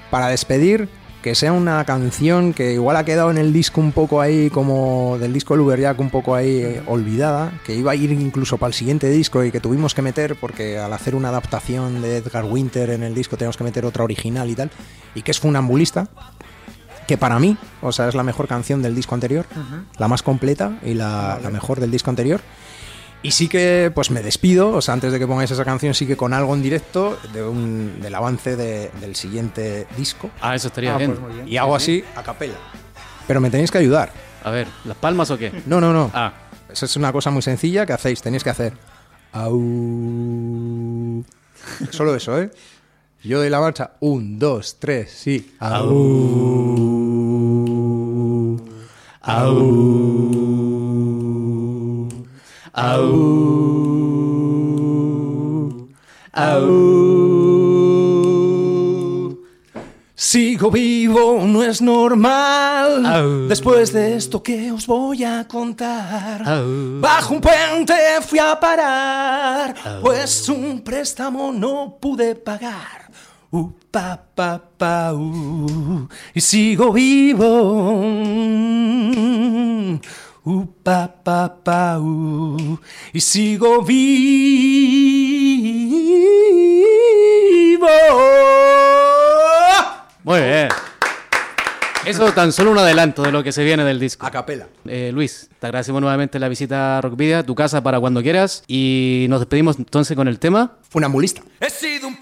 para despedir, que sea una canción que igual ha quedado en el disco un poco ahí, como del disco Luberjack, un poco ahí eh, olvidada, que iba a ir incluso para el siguiente disco y que tuvimos que meter, porque al hacer una adaptación de Edgar Winter en el disco tenemos que meter otra original y tal, y que es Funambulista, que para mí, o sea, es la mejor canción del disco anterior, la más completa y la, la mejor del disco anterior. Y sí que pues me despido, o sea, antes de que pongáis esa canción, sí que con algo en directo de un, del avance de- del siguiente disco. Ah, eso estaría Ah, bien. pues bien. Y hago así a capela. Pero me tenéis que ayudar. A ver, ¿las palmas o qué? No, no, no. Ah, Eso es una cosa muy sencilla que hacéis, tenéis que hacer. Au. Solo eso, ¿eh? Yo doy la marcha. Un, dos, tres, sí. Au. Au. Au. Au. Sigo vivo, no es normal. Au. Después de esto que os voy a contar. Au. Bajo un puente fui a parar, pues un préstamo no pude pagar. Uh, pa, pa, pa, uh, y sigo vivo. Uh, pa, pa, pa, uh, y sigo vivo. muy bien. Eso tan solo un adelanto de lo que se viene del disco. A capela. Eh, Luis, te agradecemos nuevamente la visita a Rockvidia, tu casa para cuando quieras. Y nos despedimos entonces con el tema. Funambulista. He sido un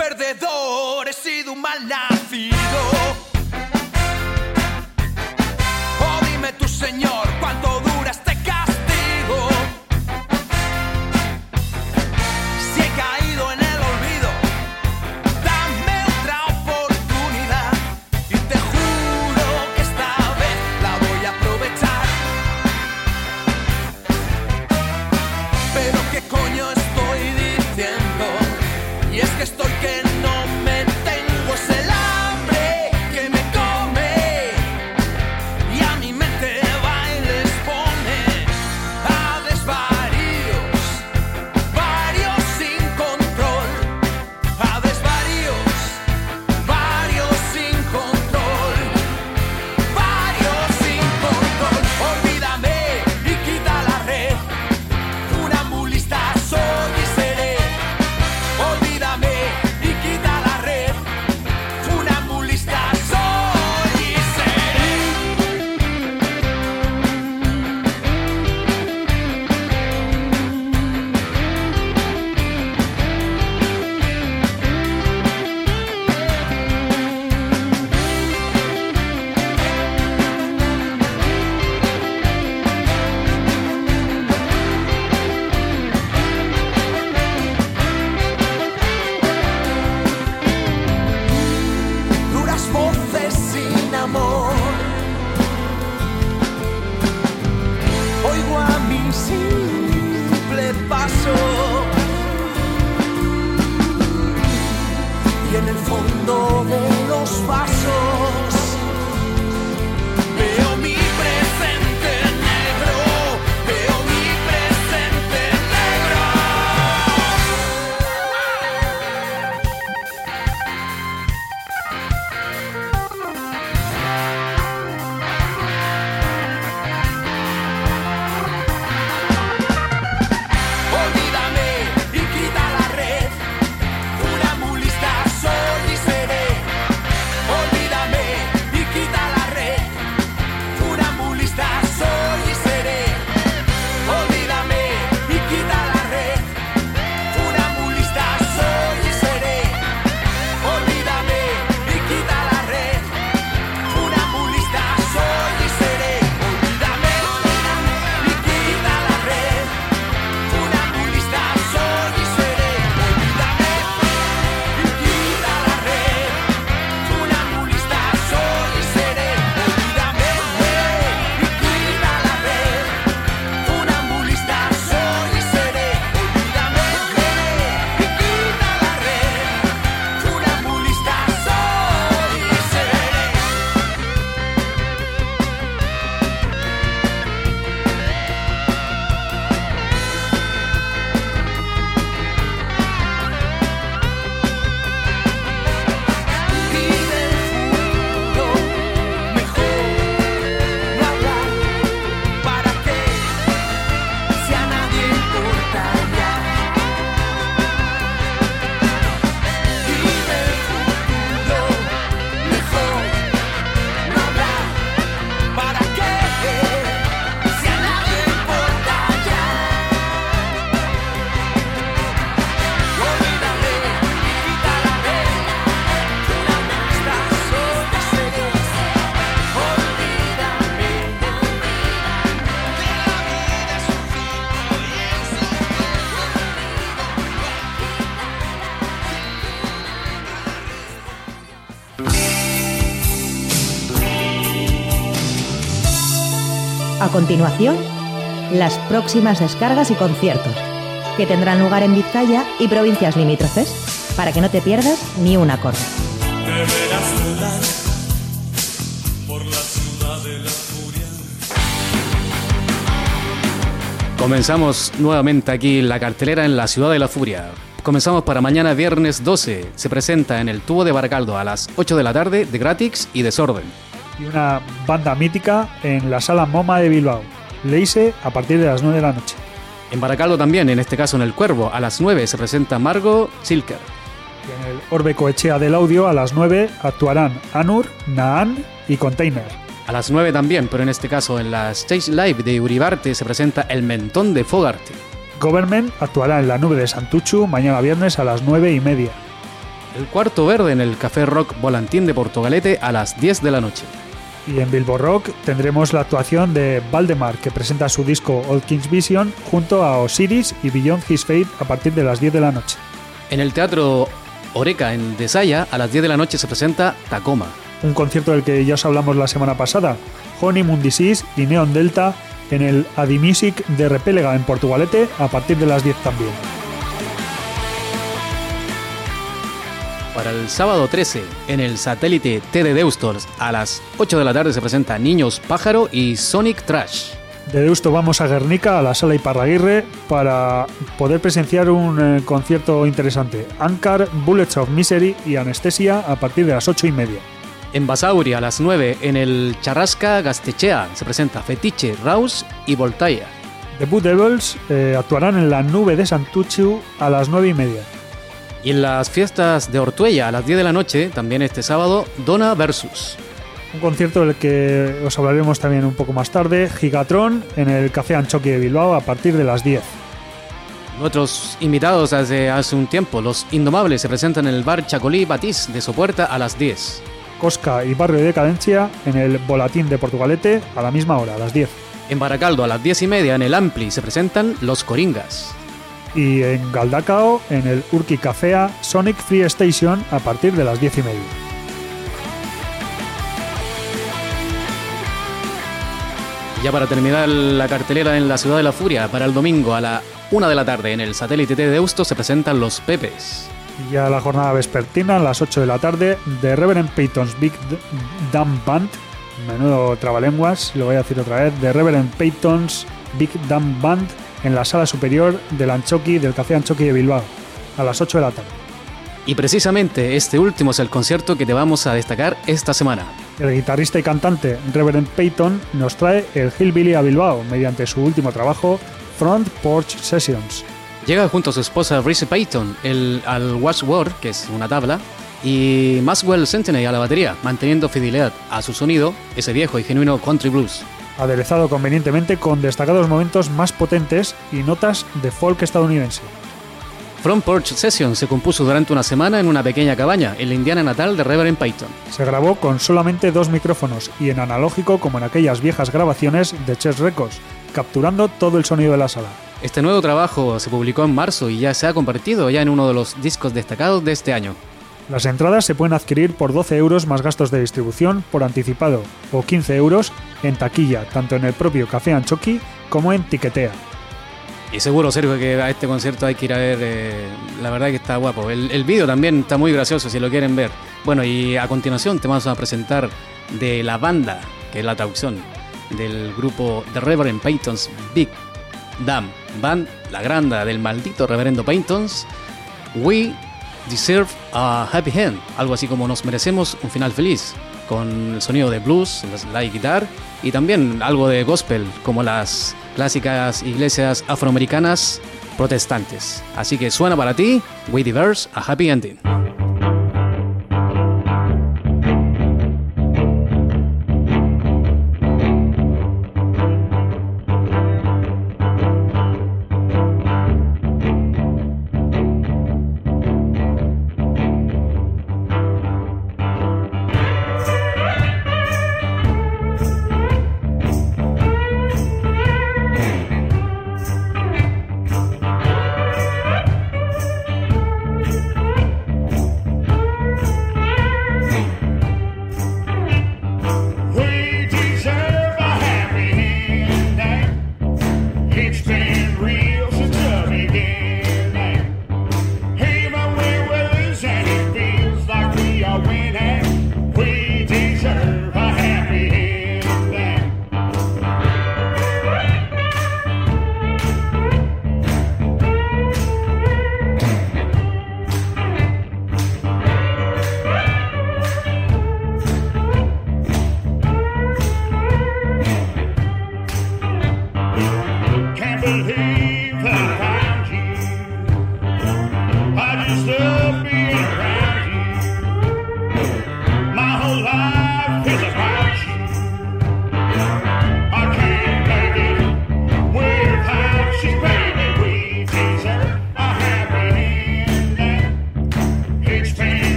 continuación, las próximas descargas y conciertos, que tendrán lugar en Vizcaya y provincias limítrofes, para que no te pierdas ni un acorde. Comenzamos nuevamente aquí la cartelera en la Ciudad de la Furia. Comenzamos para mañana viernes 12. Se presenta en el Tubo de Baracaldo a las 8 de la tarde de Gratix y Desorden. Y una banda mítica en la sala MoMA de Bilbao. Leise a partir de las 9 de la noche. En Baracaldo también, en este caso en el Cuervo, a las 9 se presenta Margo Silker. Y en el Orbe Coechea del Audio a las 9 actuarán Anur, Naan y Container. A las 9 también, pero en este caso en la Stage Live de Uribarte se presenta El Mentón de Fogarte. Government actuará en la nube de Santuchu mañana viernes a las 9 y media. El Cuarto Verde en el Café Rock Volantín de Portugalete a las 10 de la noche. Y en Bilbo Rock tendremos la actuación de Valdemar, que presenta su disco Old King's Vision junto a Osiris y Beyond His Fate a partir de las 10 de la noche. En el Teatro Oreca en Desaya a las 10 de la noche se presenta Tacoma. Un concierto del que ya os hablamos la semana pasada. Honey Mundisis y Neon Delta en el Adimusic de Repélega en Portugalete a partir de las 10 también. Para el sábado 13, en el satélite T de Deustors, a las 8 de la tarde se presenta Niños Pájaro y Sonic Trash. De Deusto vamos a Guernica, a la sala Iparraguirre, para poder presenciar un eh, concierto interesante. Ankar, Bullets of Misery y Anestesia a partir de las 8 y media. En Basauri, a las 9, en el Charrasca Gastechea, se presenta Fetiche, Raus y Voltaire. The Blue Devils eh, actuarán en la nube de Santuchu a las 9 y media. Y en las fiestas de Ortuella, a las 10 de la noche, también este sábado, Dona Versus. Un concierto del que os hablaremos también un poco más tarde, Gigatron en el Café Anchoqui de Bilbao a partir de las 10. Nuestros invitados hace, hace un tiempo, los Indomables, se presentan en el bar Chacolí Batís de Sopuerta a las 10. Cosca y Barrio de Decadencia en el Volatín de Portugalete a la misma hora, a las 10. En Baracaldo, a las 10 y media, en el Ampli, se presentan los Coringas. Y en Galdacao en el Urki Cafea Sonic Free Station a partir de las 10 y media. Ya para terminar la cartelera en la Ciudad de la Furia, para el domingo a la 1 de la tarde en el satélite T de Deusto se presentan los Pepes. Y ya la jornada vespertina a las 8 de la tarde de Reverend Peyton's Big Dumb Band. Menudo trabalenguas, lo voy a decir otra vez. De Reverend Peyton's Big Dumb Band en la sala superior del Anchoqui, del Café Anchoqui de Bilbao. A las 8 de la tarde. Y precisamente este último es el concierto que te vamos a destacar esta semana. El guitarrista y cantante Reverend Peyton nos trae el Hillbilly a Bilbao mediante su último trabajo, Front Porch Sessions. Llega junto a su esposa Reese Payton el, al Watchword, que es una tabla, y Maxwell Sentinel a la batería, manteniendo fidelidad a su sonido, ese viejo y genuino country blues. Aderezado convenientemente con destacados momentos más potentes y notas de folk estadounidense. Front Porch Session se compuso durante una semana en una pequeña cabaña en la Indiana natal de Reverend Payton. Se grabó con solamente dos micrófonos y en analógico como en aquellas viejas grabaciones de Chess Records, capturando todo el sonido de la sala. Este nuevo trabajo se publicó en marzo y ya se ha convertido ya en uno de los discos destacados de este año. Las entradas se pueden adquirir por 12 euros más gastos de distribución por anticipado o 15 euros en taquilla, tanto en el propio Café Anchoqui como en Tiquetea. Y seguro, Sergio, que a este concierto hay que ir a ver. eh, la verdad que está guapo. El, el vídeo también está muy gracioso si lo quieren ver. Bueno, y a continuación te vamos a presentar de la banda, que es la traducción del grupo The Reverend Payton's Big Damn Band, la granda del maldito Reverendo Payton's. We deserve a happy end, algo así como nos merecemos un final feliz, con el sonido de blues, la guitar y también algo de gospel, como las clásicas iglesias afroamericanas protestantes. Así que suena para ti, We Diverse a Happy Ending.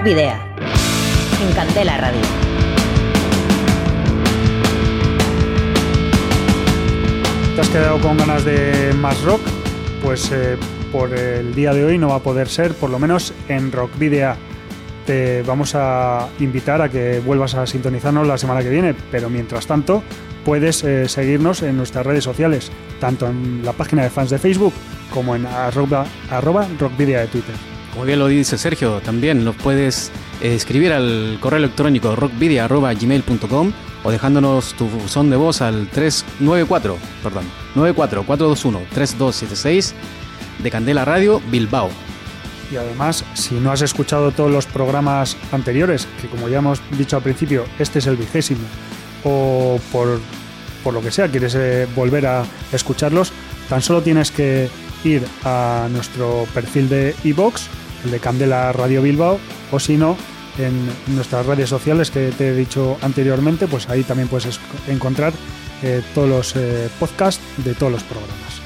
Rock Video. En Radio. ¿Te has quedado con ganas de más rock? Pues eh, por el día de hoy no va a poder ser, por lo menos en Rock Video. Te vamos a invitar a que vuelvas a sintonizarnos la semana que viene, pero mientras tanto puedes eh, seguirnos en nuestras redes sociales, tanto en la página de fans de Facebook como en arroba, arroba rockvidia de Twitter. Como bien lo dice Sergio, también nos puedes eh, escribir al correo electrónico rockvidia.gmail.com o dejándonos tu son de voz al 394, perdón, 94421-3276 de Candela Radio Bilbao. Y además, si no has escuchado todos los programas anteriores, que como ya hemos dicho al principio, este es el vigésimo, o por, por lo que sea, quieres eh, volver a escucharlos, tan solo tienes que ir a nuestro perfil de iBox, el de Candela Radio Bilbao, o si no, en nuestras redes sociales que te he dicho anteriormente, pues ahí también puedes encontrar eh, todos los eh, podcasts de todos los programas.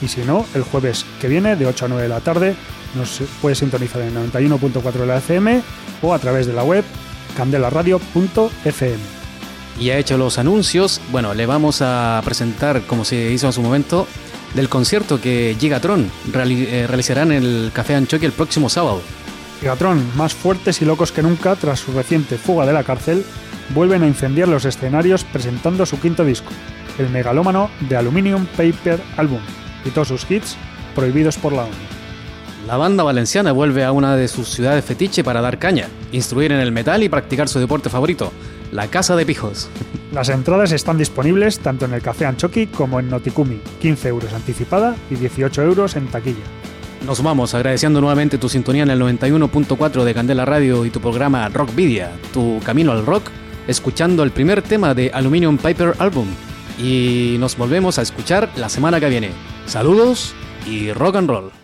Y si no, el jueves que viene, de 8 a 9 de la tarde, nos puedes sintonizar en 91.4 de la FM o a través de la web candelaradio.fm. Y ha hecho los anuncios, bueno, le vamos a presentar, como se hizo en su momento, del concierto que Gigatron reali- eh, realizará en el Café Anchoqui el próximo sábado. Gigatron, más fuertes y locos que nunca tras su reciente fuga de la cárcel, vuelven a incendiar los escenarios presentando su quinto disco, el megalómano de Aluminium Paper Album, y todos sus hits prohibidos por la ONU. La banda valenciana vuelve a una de sus ciudades fetiche para dar caña, instruir en el metal y practicar su deporte favorito, la Casa de Pijos. Las entradas están disponibles tanto en el Café Anchoqui como en Noticumi, 15 euros anticipada y 18 euros en taquilla. Nos vamos agradeciendo nuevamente tu sintonía en el 91.4 de Candela Radio y tu programa Rock Vidia, tu camino al rock, escuchando el primer tema de Aluminium Piper Album. Y nos volvemos a escuchar la semana que viene. Saludos y rock and roll.